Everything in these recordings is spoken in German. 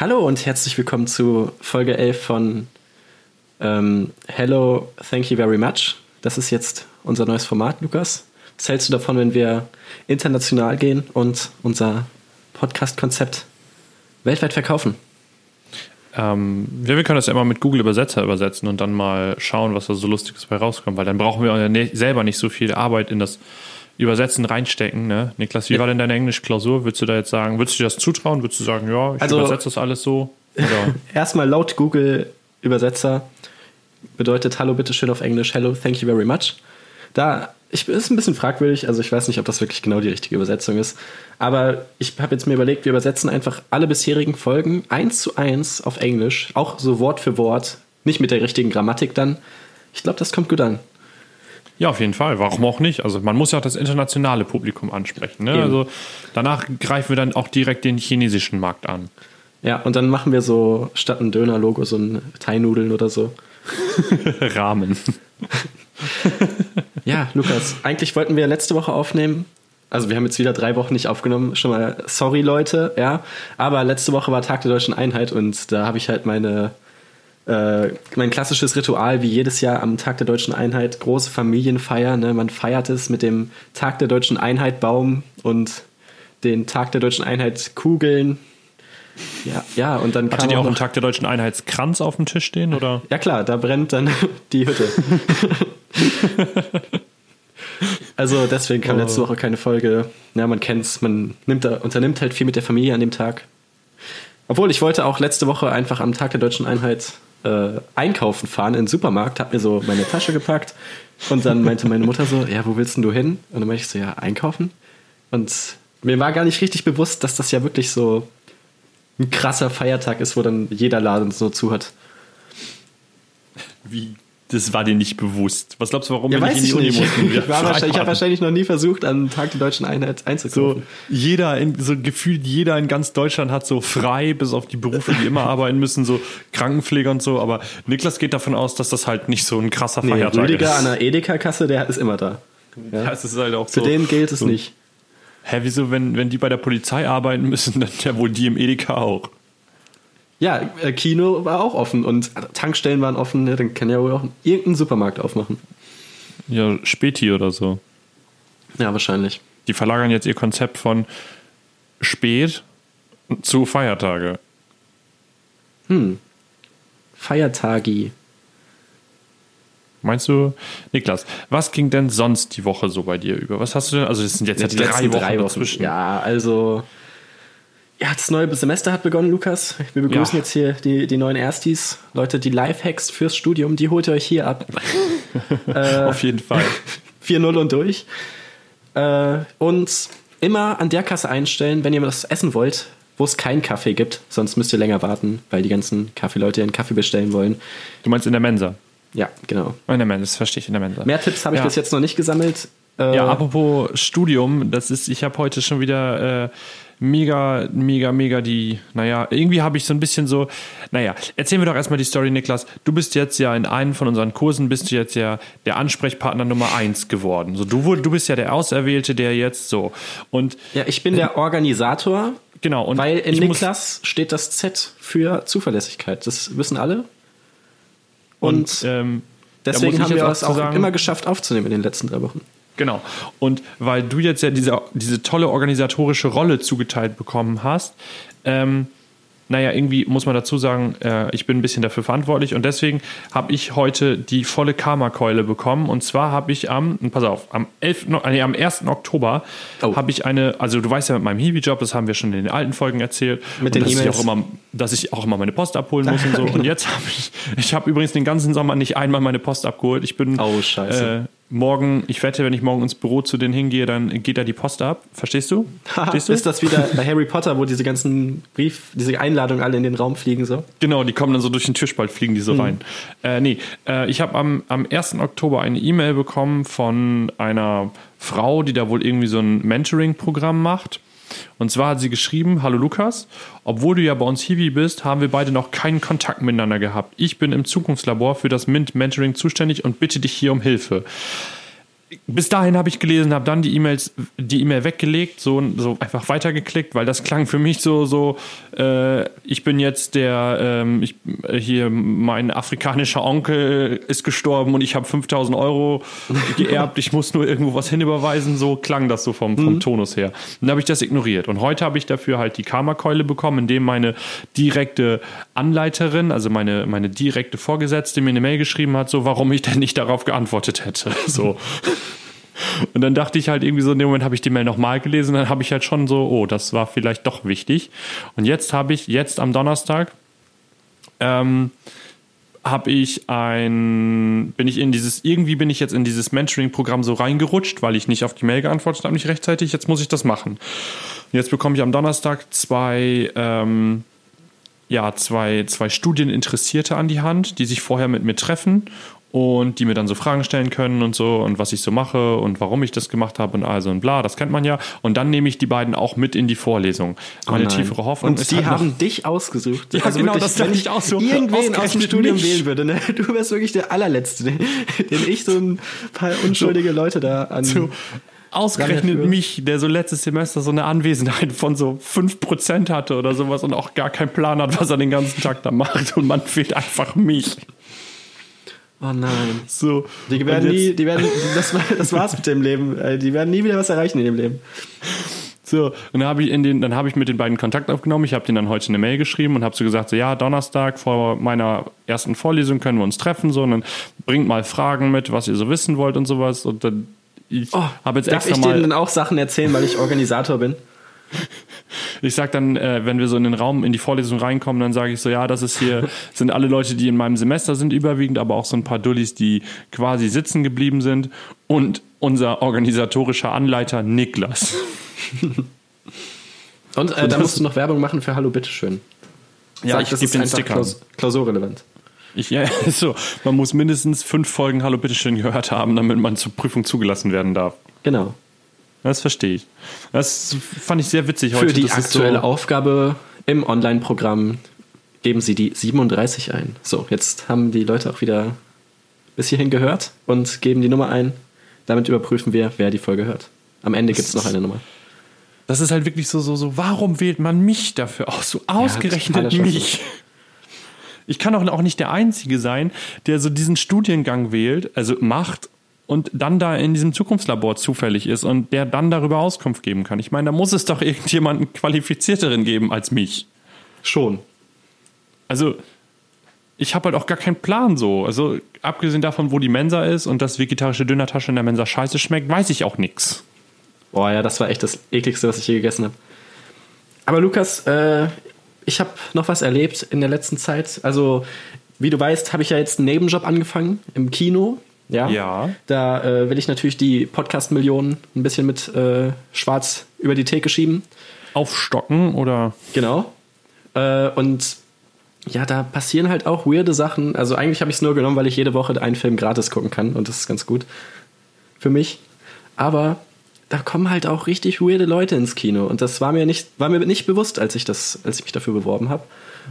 Hallo und herzlich willkommen zu Folge 11 von ähm, Hello, Thank You Very Much. Das ist jetzt unser neues Format, Lukas. Was hältst du davon, wenn wir international gehen und unser Podcast-Konzept weltweit verkaufen? Ähm, ja, wir können das ja immer mit Google Übersetzer übersetzen und dann mal schauen, was da so Lustiges bei rauskommt, weil dann brauchen wir ja ne selber nicht so viel Arbeit in das Übersetzen reinstecken. Ne? Niklas, wie ja. war denn deine Englisch-Klausur? Würdest du da jetzt sagen, würdest du dir das zutrauen? Würdest du sagen, ja, ich also, übersetze das alles so? Erstmal laut Google Übersetzer bedeutet Hallo, bitteschön auf Englisch, Hello, thank you very much. Da ich, ist ein bisschen fragwürdig, also ich weiß nicht, ob das wirklich genau die richtige Übersetzung ist. Aber ich habe jetzt mir überlegt, wir übersetzen einfach alle bisherigen Folgen eins zu eins auf Englisch, auch so Wort für Wort, nicht mit der richtigen Grammatik dann. Ich glaube, das kommt gut an. Ja, auf jeden Fall. Warum auch nicht? Also man muss ja auch das internationale Publikum ansprechen. Ne? Also danach greifen wir dann auch direkt den chinesischen Markt an. Ja, und dann machen wir so statt ein Döner-Logo so ein Thai-Nudeln oder so. Rahmen. ja, Lukas, eigentlich wollten wir letzte Woche aufnehmen. Also wir haben jetzt wieder drei Wochen nicht aufgenommen. Schon mal sorry, Leute, ja. Aber letzte Woche war Tag der Deutschen Einheit und da habe ich halt meine äh, mein klassisches Ritual wie jedes Jahr am Tag der Deutschen Einheit, große Familienfeier. Ne? Man feiert es mit dem Tag der Deutschen Einheit Baum und den Tag der Deutschen Einheit Kugeln ja, ja, und dann Hattet ihr auch einen Tag der deutschen Einheitskranz auf dem Tisch stehen, oder? Ja klar, da brennt dann die Hütte. also deswegen kam oh. letzte Woche keine Folge. Ja, man kennt's, man nimmt da, unternimmt halt viel mit der Familie an dem Tag. Obwohl, ich wollte auch letzte Woche einfach am Tag der deutschen Einheit äh, einkaufen fahren in den Supermarkt, hab mir so meine Tasche gepackt und dann meinte meine Mutter so, ja, wo willst denn du hin? Und dann meinte ich so, ja, einkaufen. Und mir war gar nicht richtig bewusst, dass das ja wirklich so ein krasser Feiertag ist, wo dann jeder Laden so zu hat. Wie? Das war dir nicht bewusst. Was glaubst du, warum ja, wir nicht in die Uni nicht. mussten? ich, ich habe wahrscheinlich noch nie versucht, an Tag der deutschen Einheit einzukaufen. So, jeder, in, so gefühlt jeder in ganz Deutschland hat so frei, bis auf die Berufe, die immer arbeiten müssen, so Krankenpfleger und so. Aber Niklas geht davon aus, dass das halt nicht so ein krasser nee, Feiertag Rüdiger ist. an der Edeka-Kasse, der ist immer da. Ja? Das ist halt auch Für so, den gilt es so. nicht. Hä, wieso, wenn, wenn die bei der Polizei arbeiten müssen, dann ja wohl die im Edeka auch. Ja, äh, Kino war auch offen und Tankstellen waren offen. Ja, dann kann ja wohl auch irgendeinen Supermarkt aufmachen. Ja, Späti oder so. Ja, wahrscheinlich. Die verlagern jetzt ihr Konzept von spät zu Feiertage. Hm. Feiertagi. Meinst du, Niklas, was ging denn sonst die Woche so bei dir über? Was hast du denn? Also, das sind jetzt ja, drei, Wochen drei Wochen dazwischen. Ja, also ja, das neue Semester hat begonnen, Lukas. Wir begrüßen ja. jetzt hier die, die neuen Erstis. Leute, die Lifehacks fürs Studium, die holt ihr euch hier ab. äh, Auf jeden Fall. 4-0 und durch. Äh, und immer an der Kasse einstellen, wenn ihr was essen wollt, wo es keinen Kaffee gibt. Sonst müsst ihr länger warten, weil die ganzen Kaffeeleute ihren Kaffee bestellen wollen. Du meinst in der Mensa? Ja, genau. In der Mensa, das verstehe ich in der Mensa. Mehr Tipps habe ich ja. bis jetzt noch nicht gesammelt. Äh, ja, apropos Studium, das ist, ich habe heute schon wieder äh, mega, mega, mega die, naja, irgendwie habe ich so ein bisschen so, naja, erzählen wir doch erstmal die Story, Niklas. Du bist jetzt ja in einem von unseren Kursen, bist du jetzt ja der Ansprechpartner Nummer eins geworden. So, du, du bist ja der Auserwählte, der jetzt so. Und, ja, ich bin der Organisator. Genau. Und weil in Niklas steht das Z für Zuverlässigkeit. Das wissen alle. Und, und ähm, deswegen haben wir es auch sagen, immer geschafft aufzunehmen in den letzten drei Wochen. Genau. Und weil du jetzt ja diese, diese tolle organisatorische Rolle zugeteilt bekommen hast, ähm, naja, irgendwie muss man dazu sagen, äh, ich bin ein bisschen dafür verantwortlich und deswegen habe ich heute die volle Karma-Keule bekommen. Und zwar habe ich am, pass auf, am, 11, nee, am 1. Oktober oh. habe ich eine, also du weißt ja mit meinem Hiwi-Job, das haben wir schon in den alten Folgen erzählt. Mit den E-Mails. Dass ich auch immer meine Post abholen muss und so. Und jetzt habe ich, ich habe übrigens den ganzen Sommer nicht einmal meine Post abgeholt. Ich bin oh, scheiße. Äh, morgen, ich wette, wenn ich morgen ins Büro zu denen hingehe, dann geht da die Post ab. Verstehst du? Verstehst du? Ist das wieder bei Harry Potter, wo diese ganzen Brief, diese Einladungen alle in den Raum fliegen so? Genau, die kommen dann so durch den Türspalt, fliegen die so mhm. rein. Äh, nee, äh, ich habe am, am 1. Oktober eine E-Mail bekommen von einer Frau, die da wohl irgendwie so ein Mentoring-Programm macht. Und zwar hat sie geschrieben: Hallo Lukas, obwohl du ja bei uns Hiwi bist, haben wir beide noch keinen Kontakt miteinander gehabt. Ich bin im Zukunftslabor für das MINT Mentoring zuständig und bitte dich hier um Hilfe. Bis dahin habe ich gelesen, habe dann die E-Mails, die E-Mail weggelegt, so, so einfach weitergeklickt, weil das klang für mich so, so, äh, ich bin jetzt der, ähm, ich, hier, mein afrikanischer Onkel ist gestorben und ich habe 5000 Euro geerbt, ich muss nur irgendwo was hinüberweisen, so klang das so vom, vom mhm. Tonus her. Dann habe ich das ignoriert. Und heute habe ich dafür halt die Karma-Keule bekommen, indem meine direkte Anleiterin, also meine, meine direkte Vorgesetzte mir eine Mail geschrieben hat, so, warum ich denn nicht darauf geantwortet hätte. So. Und dann dachte ich halt irgendwie so, in dem Moment habe ich die Mail nochmal gelesen, dann habe ich halt schon so, oh, das war vielleicht doch wichtig. Und jetzt habe ich, jetzt am Donnerstag, ähm, habe ich ein, bin ich in dieses, irgendwie bin ich jetzt in dieses Mentoring-Programm so reingerutscht, weil ich nicht auf die Mail geantwortet habe, nicht rechtzeitig, jetzt muss ich das machen. Jetzt bekomme ich am Donnerstag zwei, ähm, ja, zwei, zwei Studieninteressierte an die Hand, die sich vorher mit mir treffen und die mir dann so Fragen stellen können und so und was ich so mache und warum ich das gemacht habe und also und bla, das kennt man ja. Und dann nehme ich die beiden auch mit in die Vorlesung. Meine oh tiefere Hoffnung und ist. Die halt haben dich ausgesucht. Ja, also genau, wirklich, das wenn ich auch so. Irgendwen aus dem Studium mich. wählen würde, ne? Du wärst wirklich der allerletzte, den, den ich so ein paar unschuldige so, Leute da an. So. Ausgerechnet mich, der so letztes Semester so eine Anwesenheit von so 5% hatte oder sowas und auch gar keinen Plan hat, was er den ganzen Tag da macht und man fehlt einfach mich. Oh nein. So. Die werden nie, die werden, das, das war's mit dem Leben. Äh, die werden nie wieder was erreichen in dem Leben. So, und dann habe ich in den, dann habe ich mit den beiden Kontakt aufgenommen. Ich habe denen dann heute eine Mail geschrieben und habe so gesagt, so ja, Donnerstag vor meiner ersten Vorlesung können wir uns treffen, so und dann bringt mal Fragen mit, was ihr so wissen wollt und sowas. Und dann ich oh, habe jetzt darf extra ich denen dann auch Sachen erzählen, weil ich Organisator bin? ich sage dann, äh, wenn wir so in den Raum, in die Vorlesung reinkommen, dann sage ich so, ja, das ist hier, sind alle Leute, die in meinem Semester sind überwiegend, aber auch so ein paar Dullis, die quasi sitzen geblieben sind und unser organisatorischer Anleiter Niklas. und äh, da musst du noch Werbung machen für Hallo, bitteschön. Ja, Sag, ich gebe den Sticker. Klaus klausurrelevant. Ich, ja, so. Man muss mindestens fünf Folgen Hallo, bitteschön gehört haben, damit man zur Prüfung zugelassen werden darf. Genau. Das verstehe ich. Das fand ich sehr witzig heute. Für die aktuelle so Aufgabe im Online-Programm geben Sie die 37 ein. So, jetzt haben die Leute auch wieder bis hierhin gehört und geben die Nummer ein. Damit überprüfen wir, wer die Folge hört. Am Ende gibt es noch eine Nummer. Das ist halt wirklich so, so, so, warum wählt man mich dafür aus? So ausgerechnet ja, mich. Ich kann auch nicht der Einzige sein, der so diesen Studiengang wählt, also macht und dann da in diesem Zukunftslabor zufällig ist und der dann darüber Auskunft geben kann. Ich meine, da muss es doch irgendjemanden qualifizierteren geben als mich. Schon. Also, ich habe halt auch gar keinen Plan so. Also, abgesehen davon, wo die Mensa ist und dass vegetarische Dönertasche in der Mensa scheiße schmeckt, weiß ich auch nichts. Boah, ja, das war echt das ekligste, was ich je gegessen habe. Aber Lukas, äh, ich habe noch was erlebt in der letzten Zeit. Also, wie du weißt, habe ich ja jetzt einen Nebenjob angefangen im Kino. Ja. ja. Da äh, will ich natürlich die Podcast-Millionen ein bisschen mit äh, schwarz über die Theke schieben. Aufstocken oder? Genau. Äh, und ja, da passieren halt auch weirde Sachen. Also eigentlich habe ich es nur genommen, weil ich jede Woche einen Film gratis gucken kann und das ist ganz gut für mich. Aber da kommen halt auch richtig weirde Leute ins Kino und das war mir nicht, war mir nicht bewusst, als ich das, als ich mich dafür beworben habe.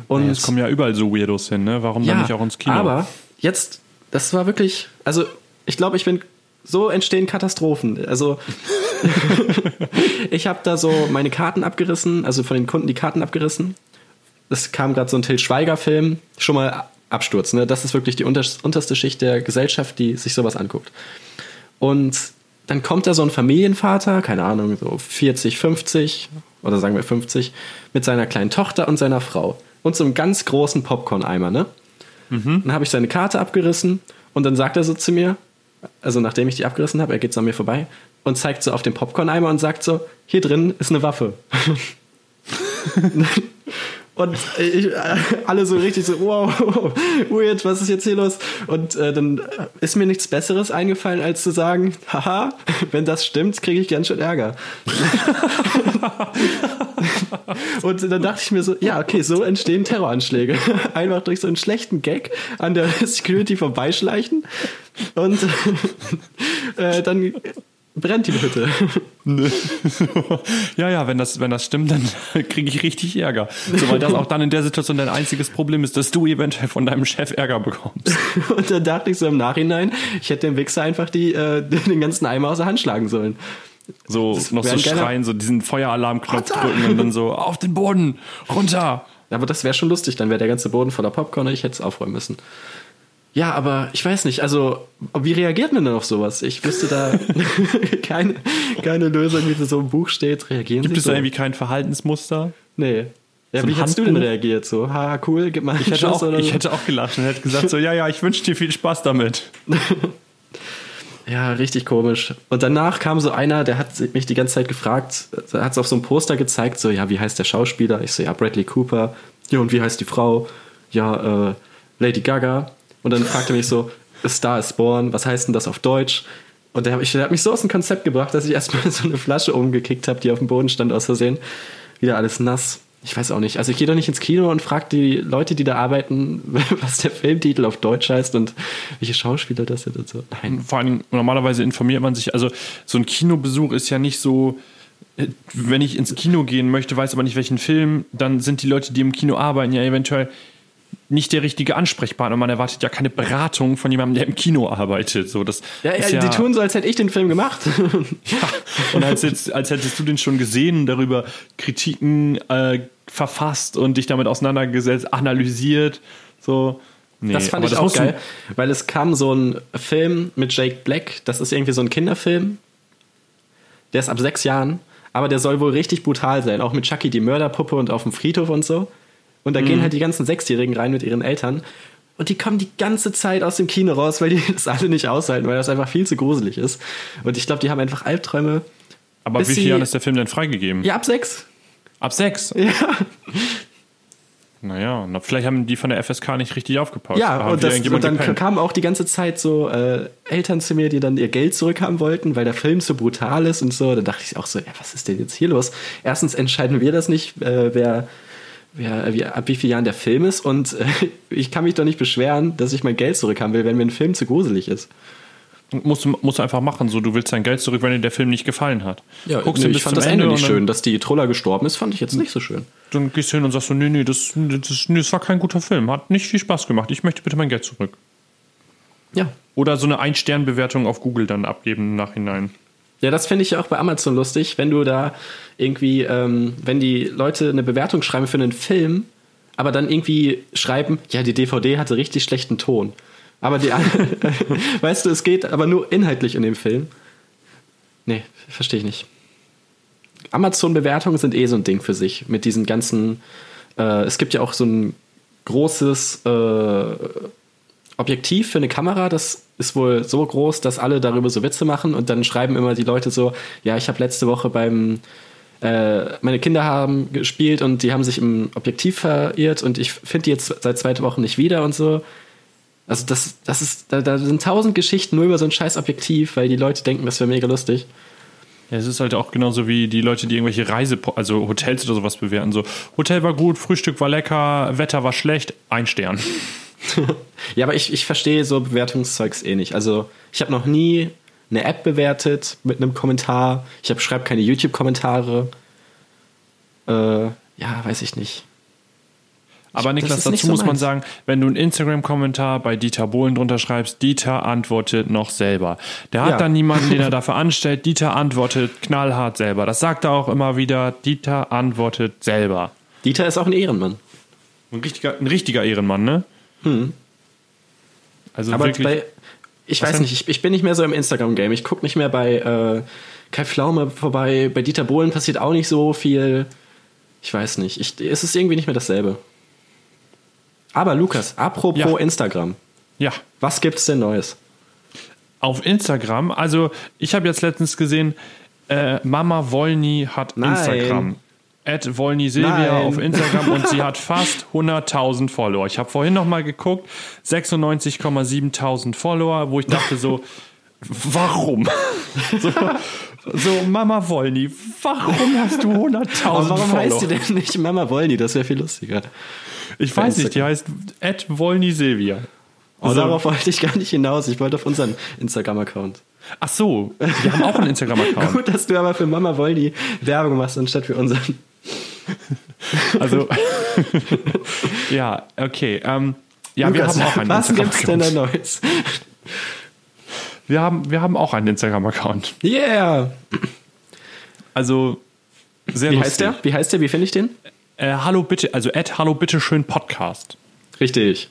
Und ja, es kommen ja überall so Weirdos hin, ne? Warum ja, dann nicht auch ins Kino? Aber jetzt das war wirklich, also ich glaube, ich bin, so entstehen Katastrophen. Also ich habe da so meine Karten abgerissen, also von den Kunden die Karten abgerissen. Es kam gerade so ein Till Schweiger-Film, schon mal Absturz. Ne? Das ist wirklich die unterste Schicht der Gesellschaft, die sich sowas anguckt. Und dann kommt da so ein Familienvater, keine Ahnung, so 40, 50 oder sagen wir 50, mit seiner kleinen Tochter und seiner Frau und so einem ganz großen Popcorn-Eimer, ne? Mhm. Dann habe ich seine Karte abgerissen und dann sagt er so zu mir, also nachdem ich die abgerissen habe, er geht so an mir vorbei und zeigt so auf den Popcorn-Eimer und sagt so, hier drin ist eine Waffe. Und ich, alle so richtig so, wow, weird, was ist jetzt hier los? Und äh, dann ist mir nichts Besseres eingefallen, als zu sagen, haha, wenn das stimmt, kriege ich ganz schön Ärger. und dann dachte ich mir so, ja, okay, so entstehen Terroranschläge. Einfach durch so einen schlechten Gag an der Security vorbeischleichen und äh, dann brennt die Hütte. ja, ja, wenn das, wenn das stimmt, dann kriege ich richtig Ärger. So, weil das auch dann in der Situation dein einziges Problem ist, dass du eventuell von deinem Chef Ärger bekommst. Und dann dachte ich so im Nachhinein, ich hätte dem Wichser einfach die, äh, den ganzen Eimer aus der Hand schlagen sollen. So Das noch so schreien, so diesen Feueralarmknopf Runter! drücken und dann so auf den Boden, runter. Aber das wäre schon lustig, dann wäre der ganze Boden voller Popcorn und ich hätte es aufräumen müssen. Ja, aber ich weiß nicht, also wie reagiert man denn auf sowas? Ich wüsste da keine, keine Lösung, wie das so im Buch steht. Reagieren Gibt es so? da irgendwie kein Verhaltensmuster? Nee. Ja, So wie hättest du denn reagiert? So, ha, cool, gib mal Ich hätte, Schuss auch, ich so. hätte auch gelacht und hätte gesagt so, ja, ja, ich wünsche dir viel Spaß damit. Ja, richtig komisch. Und danach kam so einer, der hat mich die ganze Zeit gefragt, hat es auf so einem Poster gezeigt, so, ja, wie heißt der Schauspieler? Ich so, ja, Bradley Cooper. Ja, und wie heißt die Frau? Ja, äh, Lady Gaga. Und dann fragte er mich so, Star is Born, was heißt denn das auf Deutsch? Und der, hat mich- der hat mich so aus dem Konzept gebracht, dass ich erstmal so eine Flasche umgekickt habe, die auf dem Boden stand aus Versehen. Wieder alles nass. Ich weiß auch nicht. Also ich gehe doch nicht ins Kino und frage die Leute, die da arbeiten, was der Filmtitel auf Deutsch heißt und welche Schauspieler das sind und so. Nein. Vor allem, normalerweise informiert man sich, also so ein Kinobesuch ist ja nicht so, äh, wenn ich ins Kino gehen möchte, weiß aber nicht welchen Film, dann sind die Leute, die im Kino arbeiten, ja eventuell nicht der richtige Ansprechpartner. Man erwartet ja keine Beratung von jemandem, der im Kino arbeitet. So, das Ja, ist ja, die tun so, als hätte ich den Film gemacht. Und als, jetzt, als hättest du den schon gesehen, darüber Kritiken äh, verfasst und dich damit auseinandergesetzt, analysiert. So. Nee, das fand ich auch musst du- geil, weil es kam so ein Film mit Jake Black, das ist irgendwie so ein Kinderfilm. Der ist ab sechs Jahren, aber der soll wohl richtig brutal sein, auch mit Chucky die Mörderpuppe und auf dem Friedhof und so. Und da gehen halt die ganzen Sechsjährigen rein mit ihren Eltern. Und die kommen die ganze Zeit aus dem Kino raus, weil die das alle nicht aushalten, weil das einfach viel zu gruselig ist. Und ich glaube, die haben einfach Albträume. Aber wie viel Jahren ist der Film denn freigegeben? Ja, ab sechs. Ab sechs. Ja, Naja, na, vielleicht haben die von der FSK nicht richtig aufgepasst. ja und, das, und dann gepennt. kamen auch die ganze Zeit so äh, Eltern zu mir, die dann ihr Geld zurückhaben wollten, weil der Film so brutal ist und so. Da dachte ich auch so, ja, was ist denn jetzt hier los? Erstens entscheiden wir das nicht, äh, wer, wer wie, ab wie vielen Jahren der Film ist und äh, ich kann mich doch nicht beschweren, dass ich mein Geld zurückhaben will, wenn mir ein Film zu gruselig ist. Musst, du- musst du einfach machen, so du willst dein Geld zurück, wenn dir der Film nicht gefallen hat. Guckst nee, du ich fand das Ende und nicht schön. Dass die Troller gestorben ist, fand ich jetzt nicht so schön. Dann gehst du hin und sagst so, nee, nee, das, das, nee, das war kein guter Film, hat nicht viel Spaß gemacht, ich möchte bitte mein Geld zurück. Ja. Oder so eine Ein-Stern-Bewertung auf Google dann abgeben im Nachhinein. Ja, das finde ich auch bei Amazon lustig, wenn du da irgendwie, ähm, wenn die Leute eine Bewertung schreiben für einen Film, aber dann irgendwie schreiben, ja, die DVD hatte richtig schlechten Ton. Aber die, weißt du, es geht aber nur inhaltlich in dem Film. Nee, verstehe ich nicht. Amazon-Bewertungen sind eh so ein Ding für sich. Mit diesen ganzen, äh, es gibt ja auch so ein großes äh, Objektiv für eine Kamera, das ist wohl so groß, dass alle darüber so Witze machen und dann schreiben immer die Leute so, ja, ich habe letzte Woche beim äh, meine Kinder haben gespielt und die haben sich im Objektiv verirrt und ich finde die jetzt seit zwei Wochen nicht wieder und so. Also das, das ist, da, da sind tausend Geschichten nur über so ein scheiß Objektiv, weil die Leute denken, das wäre mega lustig. Ja, es ist halt auch genauso wie die Leute, die irgendwelche Reise, also Hotels oder sowas bewerten. So, Hotel war gut, Frühstück war lecker, Wetter war schlecht, ein Stern. Ja, aber ich, ich verstehe so Bewertungszeugs eh nicht. Also ich habe noch nie eine App bewertet mit einem Kommentar. Ich schreibe keine YouTube-Kommentare. Äh, ja, weiß ich nicht. Aber Niklas, dazu so muss man meins. sagen, wenn du einen Instagram-Kommentar bei Dieter Bohlen drunter schreibst, Dieter antwortet noch selber. Der hat Ja. dann niemanden, den er dafür anstellt. Dieter antwortet knallhart selber. Das sagt er auch immer wieder. Dieter antwortet selber. Dieter ist auch ein Ehrenmann. Ein richtiger, ein richtiger Ehrenmann, ne? Also Aber wirklich. bei, ich weiß nicht, ich, ich bin nicht mehr so im Instagram-Game. Ich gucke nicht mehr bei äh, Kai Pflaume vorbei. Bei Dieter Bohlen passiert auch nicht so viel. Ich weiß nicht. Ich, es ist irgendwie nicht mehr dasselbe. Aber Lukas, apropos Ja. Instagram. ja. Was gibt's denn Neues? Auf Instagram, also ich habe jetzt letztens gesehen, äh, Mama Wolny hat Nein. Instagram. At Wolny Silvia auf Instagram und sie hat fast 100.000 Follower. Ich habe vorhin noch mal geguckt, 96,7.000 Follower, wo ich dachte so, warum? so, so, Mama Wolny, warum hast du 100.000 Aber warum Follower? heißt die denn nicht Mama Wolny? Das wäre viel lustiger. ich weiß nicht, die heißt at Wolny Silvia. Oh, Also- darauf wollte ich gar nicht hinaus. Ich wollte auf unseren Instagram-Account. Ach so, wir haben auch einen Instagram-Account. Gut, dass du aber für Mama Woldi Werbung machst, anstatt für unseren. Also, ja, okay. Ähm, ja, Lukas, wir haben auch einen was gibt's denn da. Neues? Wir haben, wir haben auch einen Instagram-Account. Yeah! Also, sehr Wie lustig. heißt der? Wie heißt der? Wie finde ich den? Äh, hallo bitte, also at hallo bitte schön Podcast. Richtig.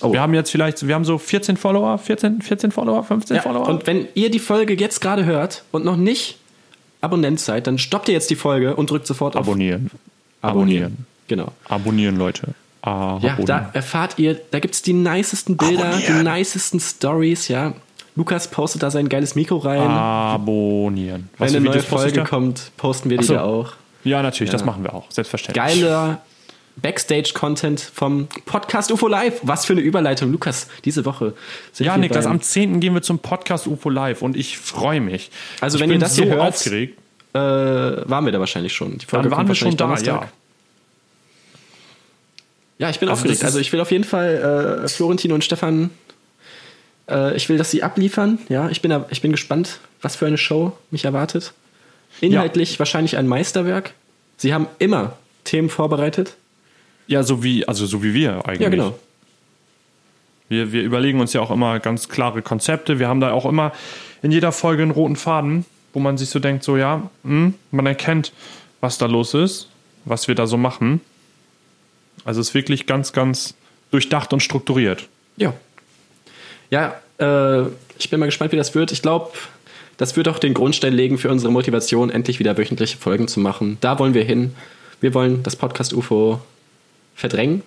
Oh. Wir haben jetzt vielleicht, wir haben so 14 Follower, 14, 14 Follower, 15 Ja, Follower. und wenn ihr die Folge jetzt gerade hört und noch nicht Abonnent seid, dann stoppt ihr jetzt die Folge und drückt sofort auf abonnieren. Abonnieren. Genau. Abonnieren, Leute. Ja, Abonnieren. da erfahrt ihr, da gibt es die nicesten Bilder, Abonnieren. die nicesten Stories, ja. Lukas postet da sein geiles Mikro rein. abonnieren. Wenn für eine neue Folge kommt, posten wir die so. da auch. Ja, natürlich, das Ja. machen wir auch, selbstverständlich. Geiler Backstage-Content vom Podcast UFO Live. Was für eine Überleitung, Lukas, diese Woche. Sind Ja, wir Niklas, am 10. gehen wir zum Podcast UFO Live und ich freue mich. Also ich wenn ihr das so hier hört, aufgeregt. äh, waren wir da wahrscheinlich schon. Die Folge Dann waren wir schon da, ja. Ja, ich bin Also aufgeregt. Also ich will auf jeden Fall äh, Florentin und Stefan, äh, ich will, dass sie abliefern. Ja, ich bin, ich bin gespannt, was für eine Show mich erwartet. Inhaltlich wahrscheinlich ein Meisterwerk. Sie haben immer Themen vorbereitet. Ja, so wie, also so wie wir eigentlich. Ja, genau. Wir, wir überlegen uns ja auch immer ganz klare Konzepte. Wir haben da auch immer in jeder Folge einen roten Faden, wo man sich so denkt, so ja, hm, man erkennt, was da los ist, was wir da so machen. Also es ist wirklich ganz, ganz durchdacht und strukturiert. Ja. Ja, äh, ich bin mal gespannt, wie das wird. Ich glaube, das wird auch den Grundstein legen für unsere Motivation, endlich wieder wöchentliche Folgen zu machen. Da wollen wir hin. Wir wollen das Podcast UFO verdrängen.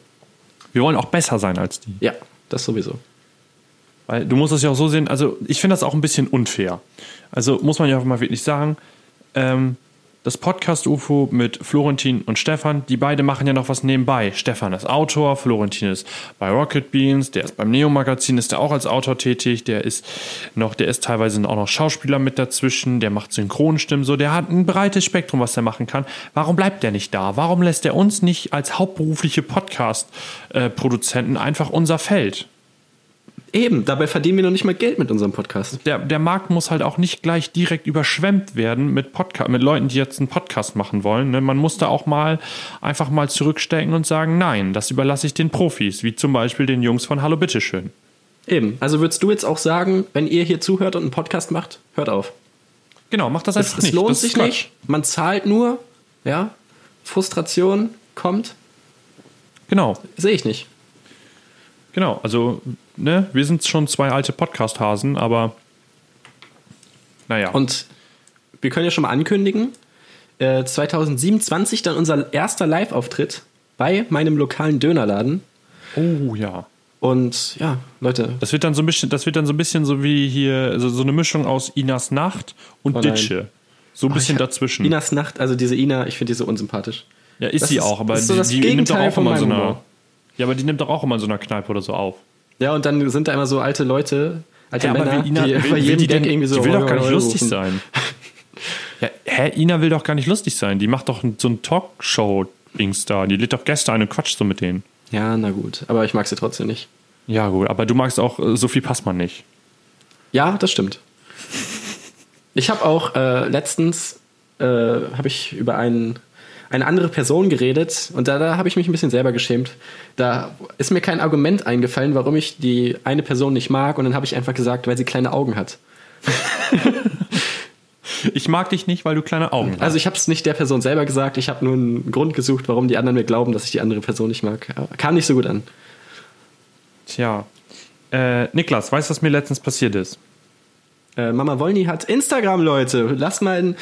Wir wollen auch besser sein als die. Ja, das sowieso. Weil du musst es ja auch so sehen, also ich finde das auch ein bisschen unfair. Also muss man ja auch mal wirklich sagen, ähm, das Podcast UFO mit Florentin und Stefan, die beide machen ja noch was nebenbei. Stefan ist Autor, Florentin ist bei Rocket Beans, der ist beim Neo Magazin, ist der auch als Autor tätig, der ist noch, der ist teilweise auch noch Schauspieler mit dazwischen, der macht Synchronstimmen, so, der hat ein breites Spektrum, was er machen kann. Warum bleibt der nicht da? Warum lässt er uns nicht als hauptberufliche Podcast-Produzenten einfach unser Feld? Eben, dabei verdienen wir noch nicht mal Geld mit unserem Podcast. der, der Markt muss halt auch nicht gleich direkt überschwemmt werden mit, Podca mit Leuten, die jetzt einen Podcast machen wollen. Ne? Man muss da auch mal einfach mal zurückstecken und sagen, nein, das überlasse ich den Profis, wie zum Beispiel den Jungs von Hallo Bitteschön. Eben. Also würdest du jetzt auch sagen, wenn ihr hier zuhört und einen Podcast macht, hört auf. Genau, macht das Es, einfach es nicht. lohnt das sich nicht. Man zahlt nur. Ja. Frustration kommt. Genau, Sehe ich nicht. genau. Also, ne, wir sind schon zwei alte Podcast-Hasen, aber naja. Und wir können ja schon mal ankündigen, äh, 2027 dann unser erster Live-Auftritt bei meinem lokalen Dönerladen. oh ja. Und ja, Leute, Das wird dann so ein bisschen, das wird dann so ein bisschen so wie hier, so, so eine Mischung aus Inas Nacht und Oh. Ditsche. So ein bisschen ich hab- dazwischen. Inas Nacht, also diese Ina, ich finde die so unsympathisch. Ja, ist Das sie ist- auch, aber ist so die, die nimmt doch auch immer so eine. Ja, aber die nimmt doch auch immer in so einer Kneipe oder so auf. Ja, und dann sind da immer so alte Leute, alte Ja, Männer, Ina, die will, bei jedem die, Gag irgendwie so die will doch gar nicht rufen. lustig sein. Ja, hä, Ina will doch gar nicht lustig sein. Die macht doch so ein Talkshow-Dings da. Die lädt doch Gäste ein und quatscht so mit denen. Ja, na gut, aber ich mag sie trotzdem nicht. Ja, gut, aber du magst auch äh, Sophie Passmann nicht. Ja, das stimmt. Ich habe auch äh, letztens äh, habe ich über einen, eine andere Person geredet und da, da habe ich mich ein bisschen selber geschämt. Da ist mir kein Argument eingefallen, warum ich die eine Person nicht mag und dann habe ich einfach gesagt, weil sie kleine Augen hat. Ich mag dich nicht, weil du kleine Augen hast. Also ich habe es nicht der Person selber gesagt, ich habe nur einen Grund gesucht, warum die anderen mir glauben, dass ich die andere Person nicht mag. Kam nicht so gut an. Tja. Äh, Niklas, weißt du, was mir letztens passiert ist? Äh, Mama Wolny hat Instagram, Leute. Lasst mal ein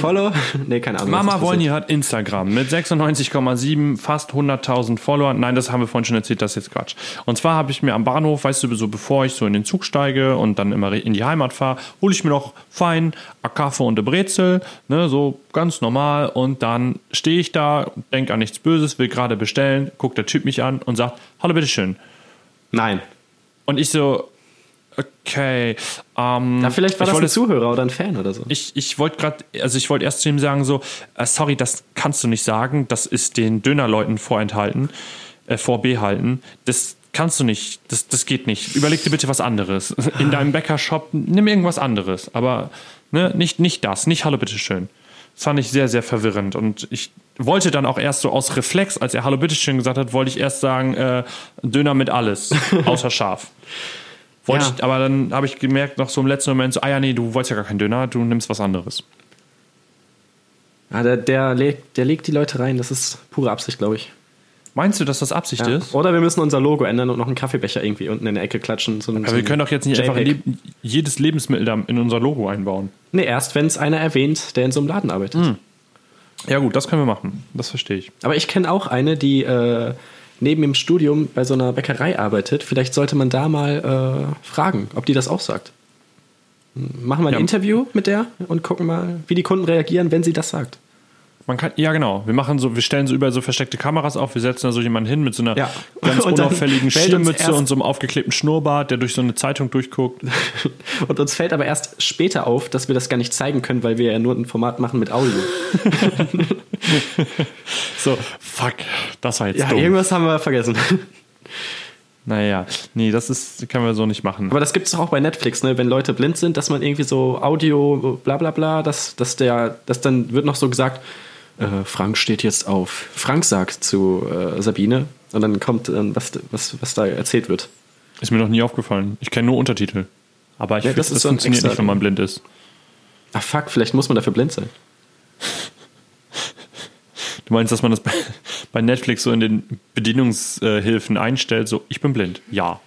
Follow. nee, keine Ahnung. Mama Wolny hat Instagram mit 96,7, fast 100.000 Followern. Nein, das haben wir vorhin schon erzählt, das ist jetzt Quatsch. Und zwar habe ich mir am Bahnhof, weißt du, so bevor ich so in den Zug steige und dann immer in die Heimat fahre, hole ich mir noch fein a Kaffee und a Brezel, ne, so ganz normal. Und dann stehe ich da, denke an nichts Böses, will gerade bestellen, guckt der Typ mich an und sagt, hallo, bitteschön. Nein. Und ich so, okay. Ähm, Ja, vielleicht war das wollte ein Zuhörer oder ein Fan oder so. ich, ich wollte gerade, also ich wollte erst zu ihm sagen, so, äh, sorry, das kannst du nicht sagen, das ist den Dönerleuten vorenthalten, äh, vorbehalten. Das kannst du nicht, das, das geht nicht. Überleg dir bitte was anderes. In deinem Bäckershop, nimm irgendwas anderes. Aber ne, nicht, nicht das, nicht Hallo, bitteschön. Das fand ich sehr, sehr verwirrend. Und ich wollte dann auch erst so aus Reflex, als er Hallo, bitteschön gesagt hat, wollte ich erst sagen, äh, Döner mit alles, außer scharf. Wollte Ja. ich, aber dann habe ich gemerkt, noch so im letzten Moment, so, ah ja, nee, du wolltest ja gar keinen Döner, du nimmst was anderes. Ja, der, der, legt, der legt die Leute rein. Das ist pure Absicht, glaube ich. Meinst du, dass das Absicht Ja. ist? Oder wir müssen unser Logo ändern und noch einen Kaffeebecher irgendwie unten in der Ecke klatschen. So Aber so wir können doch jetzt nicht einfach JPEG. leb jedes Lebensmittel in unser Logo einbauen. Nee, erst wenn es einer erwähnt, der in so einem Laden arbeitet. Hm. Ja gut, das können wir machen. Das verstehe ich. Aber ich kenne auch eine, die äh, neben dem Studium bei so einer Bäckerei arbeitet. Vielleicht sollte man da mal äh, fragen, ob die das auch sagt. Machen wir ein Ja. Interview mit der und gucken mal, wie die Kunden reagieren, wenn sie das sagt. Man kann, ja genau. Wir machen so, wir stellen so überall so versteckte Kameras auf. Wir setzen da so jemanden hin mit so einer Ja. ganz Und unauffälligen erst- und so einem aufgeklebten Schnurrbart, der durch so eine Zeitung durchguckt. Und uns fällt aber erst später auf, dass wir das gar nicht zeigen können, weil wir ja nur ein Format machen mit Audio. So, fuck, das war jetzt Ja, dumm. irgendwas haben wir vergessen. Naja, nee, das ist, können wir so nicht machen. Aber das gibt es doch auch bei Netflix, ne? wenn Leute blind sind, dass man irgendwie so Audio, bla bla bla, dass, dass der, dass dann wird noch so gesagt, äh, Frank steht jetzt auf. Frank sagt zu äh, Sabine und dann kommt dann, was, was, was da erzählt wird. Ist mir noch nie aufgefallen. Ich kenne nur Untertitel. Aber ich Ja, finde, das das, so ein funktioniert extra nicht, wenn man blind ist. Ach fuck, vielleicht muss man dafür blind sein. Du meinst, dass man das bei, bei Netflix so in den Bedienungshilfen einstellt, so, ich bin blind. Ja.